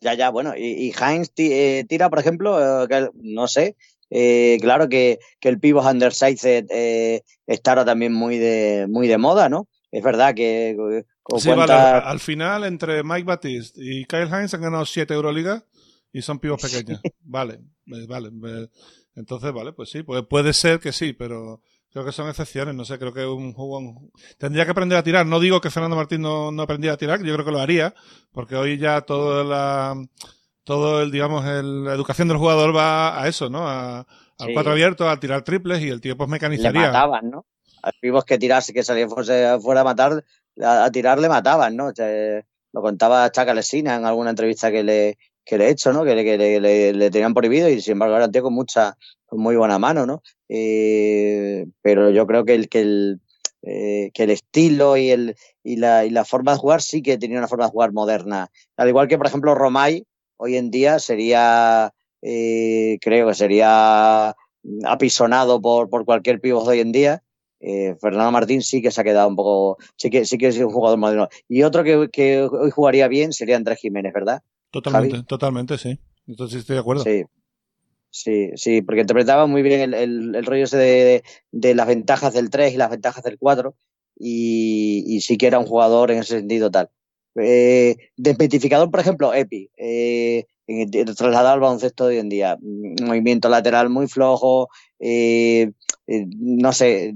Ya, ya, bueno, y, Heinz eh, tira, por ejemplo, eh, no sé, eh, claro que, que, el pivot undersized eh, está ahora también muy de, muy de moda, ¿no? Es verdad que... Sí, vale, al final entre Mike Batiste y Kyle Heinz han ganado 7 Euroligas y son pibos pequeños. vale, vale. Entonces, vale, pues sí, puede, puede ser que sí, pero creo que son excepciones, no sé, creo que un jugador tendría que aprender a tirar. No digo que Fernando Martín no, no aprendiera a tirar, yo creo que lo haría, porque hoy ya toda la, todo el, digamos, el, la educación del jugador va a eso, ¿no? A, al cuatro abierto, a tirar triples y el tío pues mecanizaría. Le mataban, ¿no? A vivos que tirase, que salía fuera a matar, a, tirar le mataban, ¿no? lo contaba Chacalesina en alguna entrevista que le, que le he hecho, ¿no? Que, le, que le, le, tenían prohibido y sin embargo era un tío con mucha, con muy buena mano, ¿no? Eh, pero yo creo que el, que el, eh, que el estilo y, el, y, la, y la forma de jugar sí que tenía una forma de jugar moderna. Al igual que, por ejemplo, Romay, hoy en día sería, eh, creo que sería apisonado por, por cualquier pívot hoy en día. Eh, Fernando Martín sí que se ha quedado un poco, sí que, sí que es un jugador moderno. Y otro que, que hoy jugaría bien sería Andrés Jiménez, ¿verdad? Totalmente, totalmente, sí. Entonces estoy de acuerdo. Sí. Sí, sí, porque interpretaba muy bien el, el, rollo ese de, de, las ventajas del 3 y las ventajas del 4 y, y, sí que era un jugador en ese sentido tal. Eh, desmitificador, por ejemplo, Epi, eh, trasladado al baloncesto de hoy en día. Movimiento lateral muy flojo, eh, eh, no sé,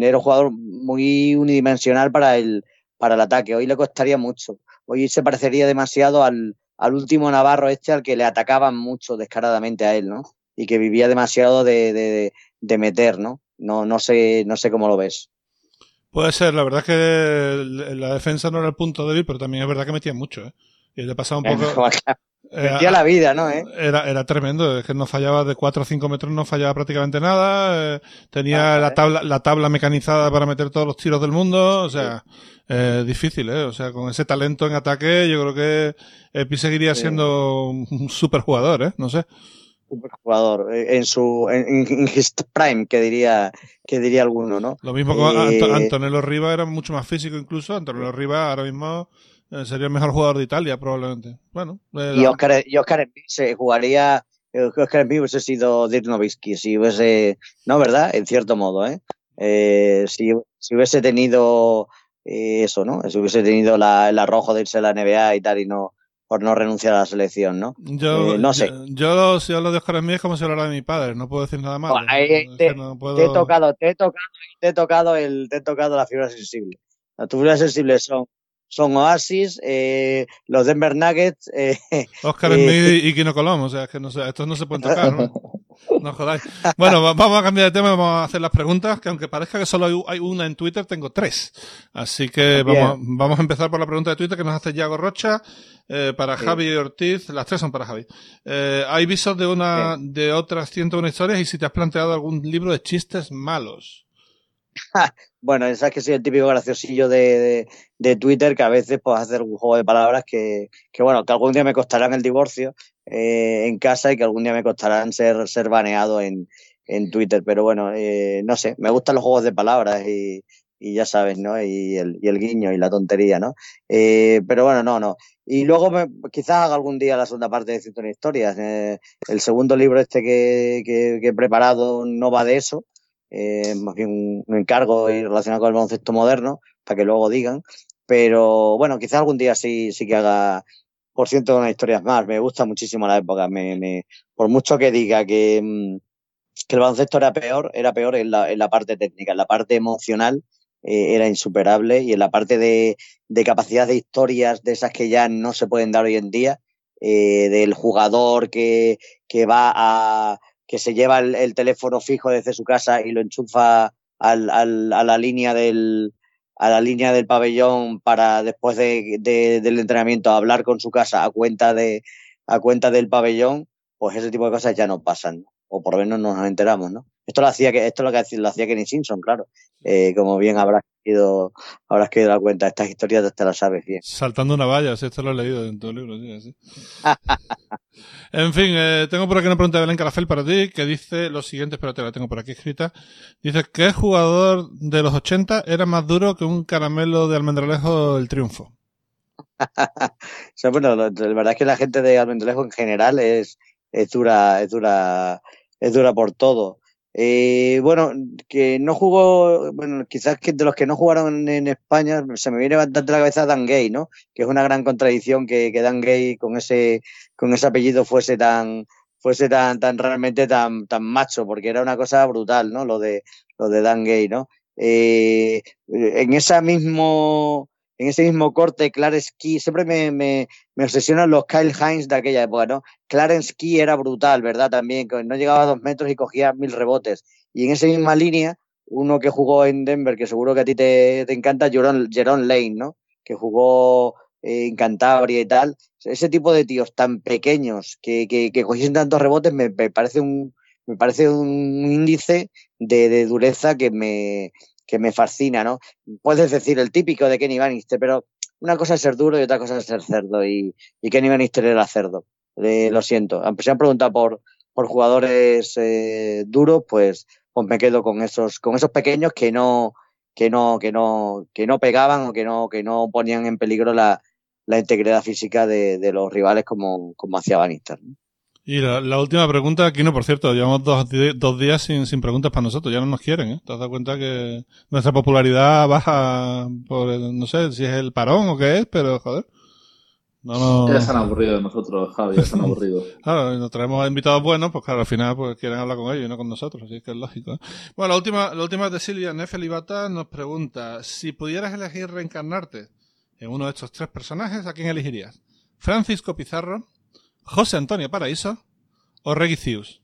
era un jugador muy unidimensional para el, para el ataque. Hoy le costaría mucho. Hoy se parecería demasiado al, al último Navarro este al que le atacaban mucho descaradamente a él, ¿no? Y que vivía demasiado de, de, de meter, ¿no? No, no sé, no sé cómo lo ves. Puede ser, la verdad es que la defensa no era el punto débil, pero también es verdad que metía mucho, ¿eh? Y le pasaba un poco. Metía la vida, ¿no? ¿Eh? Era, era tremendo, es que no fallaba de 4 o 5 metros, no fallaba prácticamente nada. Eh, tenía la tabla, la tabla mecanizada para meter todos los tiros del mundo, o sea, eh, difícil, ¿eh? O sea, con ese talento en ataque, yo creo que Epi seguiría siendo un super jugador, ¿eh? No sé. Super jugador, eh, en su, en, en his prime, que diría, que diría alguno, ¿no? Lo mismo con eh... Antonello Riva era mucho más físico incluso, Antonello Riva ahora mismo eh, sería el mejor jugador de Italia, probablemente. Bueno. Eh, y Oscar, y Oscar se jugaría. Oscar Embiid hubiese sido Dirk Nowitzki, si hubiese. No, ¿verdad? En cierto modo, ¿eh? eh si, si, hubiese tenido eh, eso, ¿no? Si hubiese tenido la, el arrojo de irse a la NBA y tal, y no por no renunciar a la selección, ¿no? Yo, eh, no sé. Yo, yo, si hablo de Oscar Embiid es como si hablara de mi padre, no puedo decir nada más. Te, no puedo... te, he tocado, te he tocado, te he tocado el, te he tocado la fibra sensible. Las fibras sensibles son son Oasis, eh, los Denver Nuggets. Eh, Oscar Smith y Kino Colom, o sea, que no sé, estos no se pueden tocar, ¿no? No jodáis. Bueno, vamos a cambiar de tema, vamos a hacer las preguntas, que aunque parezca que solo hay una en Twitter, tengo tres. Así que vamos, vamos a empezar por la pregunta de Twitter que nos hace Yago Rocha, eh, para sí. Javi Ortiz, las tres son para Javi. Eh, hay visos de una, sí. de otras 101 historias y si te has planteado algún libro de chistes malos. bueno, sabes que soy el típico graciosillo de, Twitter que a veces pues hacer un juego de palabras que, bueno, que algún día me costarán el divorcio eh, en casa y que algún día me costarán ser, ser baneado en, en Twitter. Pero bueno, eh, no sé, me gustan los juegos de palabras y, ya sabes, ¿no? Y el, y el, guiño y la tontería, ¿no? Eh, pero bueno, no, no. Y luego me, quizás haga algún día la segunda parte de 101 historias. Eh, el segundo libro este que, que, que he preparado no va de eso eh, más bien un, encargo relacionado con el baloncesto moderno, para que luego digan. Pero bueno, quizás algún día sí, sí que haga por ciento de unas historias más. Me gusta muchísimo la época. Me, por mucho que diga que, mm, que el baloncesto era peor, era peor en la, en la parte técnica, en la parte emocional eh, era insuperable y en la parte de, de, capacidad de historias de esas que ya no se pueden dar hoy en día, eh, del jugador que, que va a que se lleva el, el, teléfono fijo desde su casa y lo enchufa al, al, a la línea del a la línea del pabellón para después de, de, del entrenamiento hablar con su casa a cuenta de a cuenta del pabellón pues ese tipo de cosas ya no pasan o por lo menos nos enteramos, ¿no? Esto lo hacía que esto lo que lo hacía Kenny Simpson, claro. Eh, como bien habrás ido, habrás quedado la cuenta, estas historias te las sabes bien. Saltando una valla, si esto lo he leído en tu libro, sí, así. en fin, eh, tengo por aquí una pregunta de Belén Carafel para ti, que dice lo siguiente, pero te la tengo por aquí escrita. Dice, ¿qué jugador de los 80 era más duro que un caramelo de almendralejo el triunfo? o bueno, la verdad es que la gente de almendralejo en general es, es dura, es dura, es dura por todo. Eh, bueno, que no jugó, bueno, quizás que de los que no jugaron en, España, se me viene bastante la cabeza Dan Gay, ¿no? Que es una gran contradicción que, que Dan Gay con ese, con ese apellido fuese tan, fuese tan, tan realmente tan, tan macho, porque era una cosa brutal, ¿no? Lo de, lo de Dan Gay, ¿no? Eh, en esa mismo, en ese mismo corte, Clarence Key, siempre me, me, me, obsesionan los Kyle Hines de aquella época, ¿no? Clarence Key era brutal, ¿verdad? También, no llegaba a dos metros y cogía mil rebotes. Y en esa misma línea, uno que jugó en Denver, que seguro que a ti te, te encanta, Jerome, Lane, ¿no? Que jugó en Cantabria y tal. Ese tipo de tíos tan pequeños que, que, que cogiesen tantos rebotes me, me, parece un me parece un índice de, de dureza que me, que me fascina, ¿no? Puedes decir el típico de Kenny Bannister, pero una cosa es ser duro y otra cosa es ser cerdo. Y, y Kenny Bannister era cerdo. lo siento. Se han preguntado por, por jugadores eh, duros, pues, pues me quedo con esos, con esos pequeños que no, que no, que no, que no pegaban o que no, que no ponían en peligro la, la integridad física de, de los rivales como, como hacía Bannister. ¿no? Y la, la, última pregunta, aquí no, por cierto, llevamos dos, dos días sin, sin, preguntas para nosotros, ya no nos quieren, ¿eh? ¿Te has dado cuenta que nuestra popularidad baja por, el, no sé si es el parón o qué es, pero joder. No, no... Ya se han aburrido de nosotros, Javi, ya se han aburrido. claro, y nos traemos invitados buenos, pues claro, al final pues quieren hablar con ellos y no con nosotros, así que es lógico. ¿eh? Bueno, la última, la última de Silvia Nefelibata nos pregunta, si pudieras elegir reencarnarte en uno de estos tres personajes, ¿a quién elegirías? Francisco Pizarro, José Antonio Paraíso o Regicius.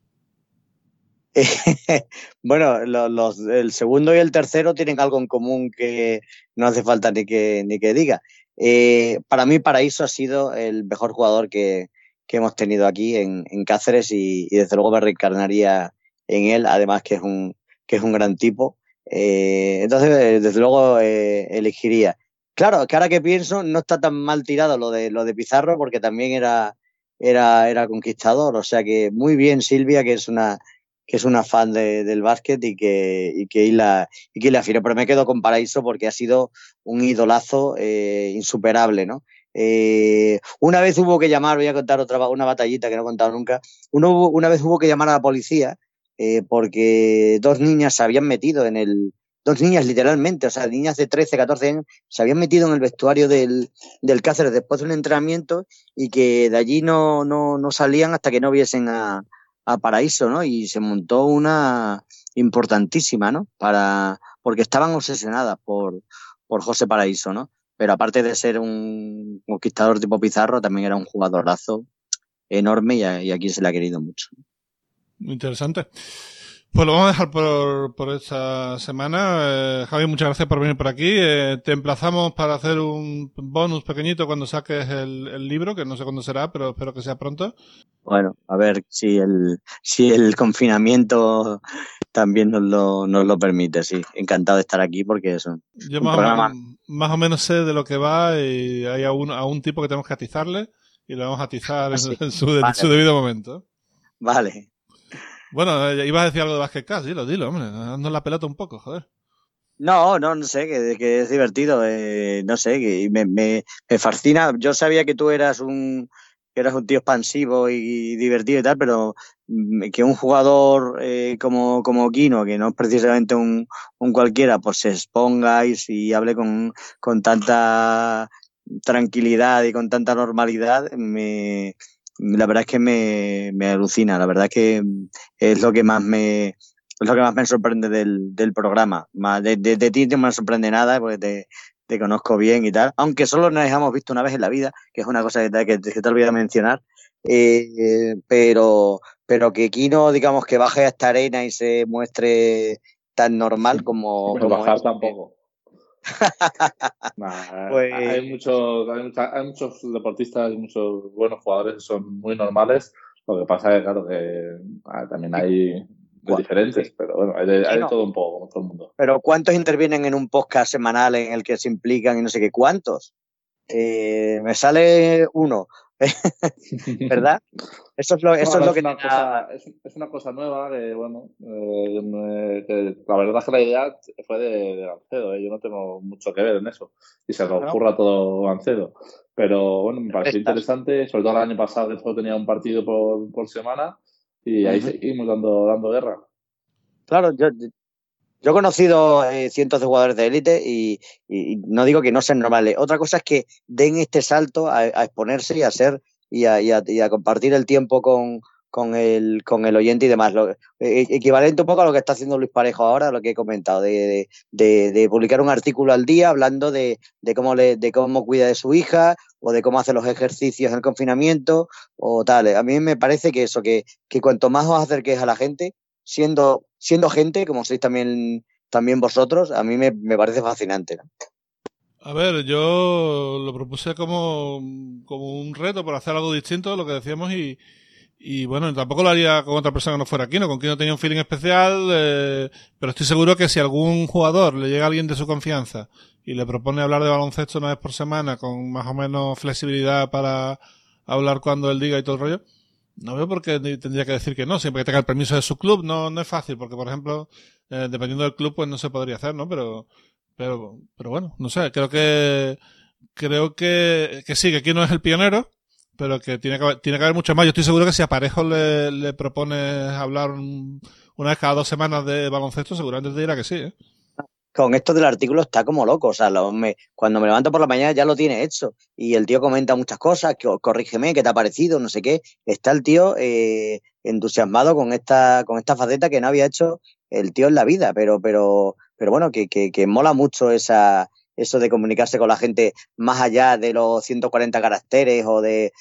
bueno, el segundo y el tercero tienen algo en común que no hace falta ni que, ni que diga. Eh, para mí, Paraíso ha sido el mejor jugador que, que hemos tenido aquí en, en Cáceres y, desde luego me reencarnaría en él, además que es un, que es un gran tipo. Eh, entonces, desde luego, eh, elegiría. Claro, que ahora que pienso, no está tan mal tirado lo de, lo de Pizarro, porque también era, era, era conquistador. O sea que muy bien Silvia, que es una, que es una fan de, del básquet y que, y que la, y que la Pero me quedo con Paraíso porque ha sido un idolazo eh, insuperable, ¿no? Eh, una vez hubo que llamar, voy a contar otra una batallita que no he contado nunca. Uno, una vez hubo que llamar a la policía eh, porque dos niñas se habían metido en el, dos niñas literalmente, o sea, niñas de 13, 14 años, se habían metido en el vestuario del, del Cáceres después de un entrenamiento y que de allí no, no, no salían hasta que no viesen a, a Paraíso, ¿no? Y se montó una importantísima, ¿no? Para, porque estaban obsesionadas por, por José Paraíso, ¿no? Pero aparte de ser un conquistador tipo Pizarro, también era un jugadorazo enorme y, a, y aquí se le ha querido mucho. Interesante. Pues lo vamos a dejar por, por esta semana. Eh, Javi, muchas gracias por venir por aquí. Eh, te emplazamos para hacer un bonus pequeñito cuando saques el, el, libro, que no sé cuándo será, pero espero que sea pronto. Bueno, a ver si el, si el confinamiento también nos lo, nos lo permite, sí. Encantado de estar aquí porque es un, Yo un más, programa... más o menos sé de lo que va y hay a un, a un tipo que tenemos que atizarle y lo vamos a atizar en, en, su, vale. en su debido momento. Vale. Bueno, eh, ibas a decir algo de Basket Cast, dilo, dilo, hombre, dando la pelota un poco, joder. No, no, no sé, que, que es divertido, eh, no sé, que me, me, me, fascina. Yo sabía que tú eras un, que eras un tío expansivo y, divertido y tal, pero mm, que un jugador eh, como, como Kino, que no es precisamente un, un cualquiera, pues se exponga y, y hable con, con tanta tranquilidad y con tanta normalidad, me, la verdad es que me, me alucina, la verdad es que es lo que más me, es lo que más me sorprende del, del programa. De, de, de, ti no me sorprende nada porque te, te, conozco bien y tal, aunque solo nos hemos visto una vez en la vida, que es una cosa que te, que te, olvidado mencionar, eh, pero, pero que Kino, digamos, que baje a esta arena y se muestre tan normal como... Pero como bajar es, tampoco. nah, pues... hay, muchos, hay, hay, muchos deportistas y muchos buenos jugadores que son muy normales. Lo que pasa es, claro, que ah, también hay diferentes, pero bueno, hay de, todo un poco, como todo el mundo. Pero ¿cuántos intervienen en un podcast semanal en el que se implican y no sé qué? ¿Cuántos? Eh, me sale uno, ¿verdad? Eso es lo, eso es, lo que... Una cosa, es, una cosa nueva que, bueno, eh, la verdad es que la idea fue de, de Gancedo, ¿eh? yo no tengo mucho que ver en eso, y se lo ocurra todo Gancedo. Pero bueno, me pareció interesante, sobre todo el año pasado que solo tenía un partido por, por semana, y ahí seguimos dando, dando guerra. Claro, yo, yo he conocido eh, cientos de jugadores de élite y, no digo que no sean normales. Otra cosa es que den este salto a, exponerse y a ser y a, compartir el tiempo con, con, el, con el oyente y demás. Lo, e, e, equivalente un poco a lo que está haciendo Luis Parejo ahora, lo que he comentado, de, de, publicar un artículo al día hablando de, cómo le, de cómo cuida de su hija o de cómo hace los ejercicios en el confinamiento o tal. A mí me parece que eso, que, que cuanto más os acerquéis a la gente, siendo, siendo gente, como sois también, también vosotros, a mí me, parece fascinante. A ver, yo lo propuse como, como un reto por hacer algo distinto a lo que decíamos y, y bueno, tampoco lo haría con otra persona que no fuera Kino, con Kino tenía un feeling especial, eh, pero estoy seguro que si algún jugador le llega a alguien de su confianza y le propone hablar de baloncesto una vez por semana con más o menos flexibilidad para hablar cuando él diga y todo el rollo, no veo por qué tendría que decir que no, siempre que tenga el permiso de su club, no, no es fácil, porque por ejemplo, eh, dependiendo del club, pues no se podría hacer, ¿no? Pero, pero, pero bueno, no sé, creo que, creo que, que sí, que aquí no es el pionero, pero que tiene que haber, tiene que haber mucho más. Yo estoy seguro que si a Parejo le, le propones hablar una vez cada dos semanas de baloncesto, seguramente te dirá que sí, ¿eh? Con esto del artículo está como loco. O sea, cuando me levanto por la mañana ya lo tiene hecho. Y el tío comenta muchas cosas, que, corrígeme, qué te ha parecido, no sé qué. Está el tío eh, entusiasmado con esta, con esta faceta que no había hecho el tío en la vida. Pero, pero, pero bueno, que, que, que mola mucho esa, eso de comunicarse con la gente más allá de los 140 caracteres o de,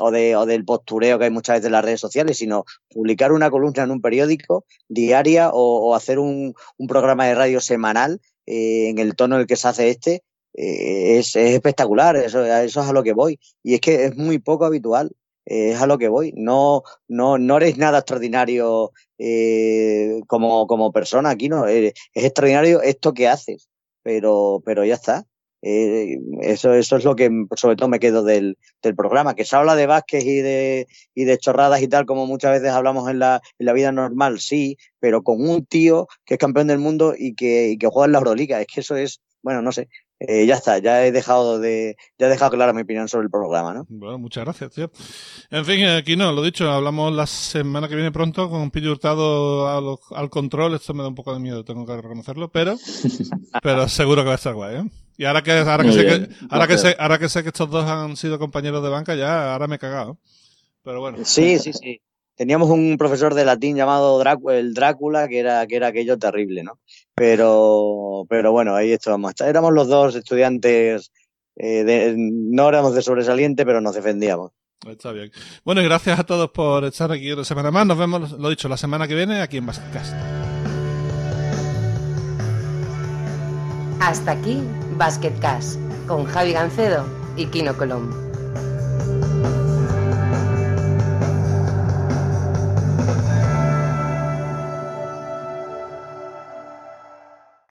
o, de, o del postureo que hay muchas veces en las redes sociales, sino publicar una columna en un periódico diaria o, hacer un, un, programa de radio semanal eh, en el tono en el que se hace este, eh, es, es, espectacular, eso, es a lo que voy. Y es que es muy poco habitual, eh, es a lo que voy. No, no, no eres nada extraordinario como, como persona aquí, ¿no? es extraordinario esto que haces, pero, pero ya está. Eh, eso, eso es lo que sobre todo me quedo del, del, programa, que se habla de Vázquez y de, y de chorradas y tal, como muchas veces hablamos en la, en la vida normal, sí, pero con un tío que es campeón del mundo y que, y que juega en la Euroliga. Es que eso es, bueno, no sé, eh, ya está, ya he dejado de, ya he dejado clara mi opinión sobre el programa, ¿no? Bueno, muchas gracias, tío. En fin, aquí no, lo dicho, hablamos la semana que viene pronto con Piti Hurtado al, control, esto me da un poco de miedo, tengo que reconocerlo, pero, pero seguro que va a estar guay, ¿eh? Y ahora que, ahora que sé que, ahora que sé, ahora que sé que estos dos han sido compañeros de banca, ya, ahora me he cagado. Pero bueno. Sí, sí, sí teníamos un profesor de latín llamado el Drácula, que era, que era aquello terrible, ¿no? Pero, pero bueno, ahí estábamos. Éramos los dos estudiantes, eh, no éramos de sobresaliente, pero nos defendíamos. Está bien. Bueno, y gracias a todos por estar aquí una semana más. Nos vemos, lo dicho, la semana que viene aquí en Basketcast. Hasta aquí Basketcast con Javi Gancedo y Kino Colombo.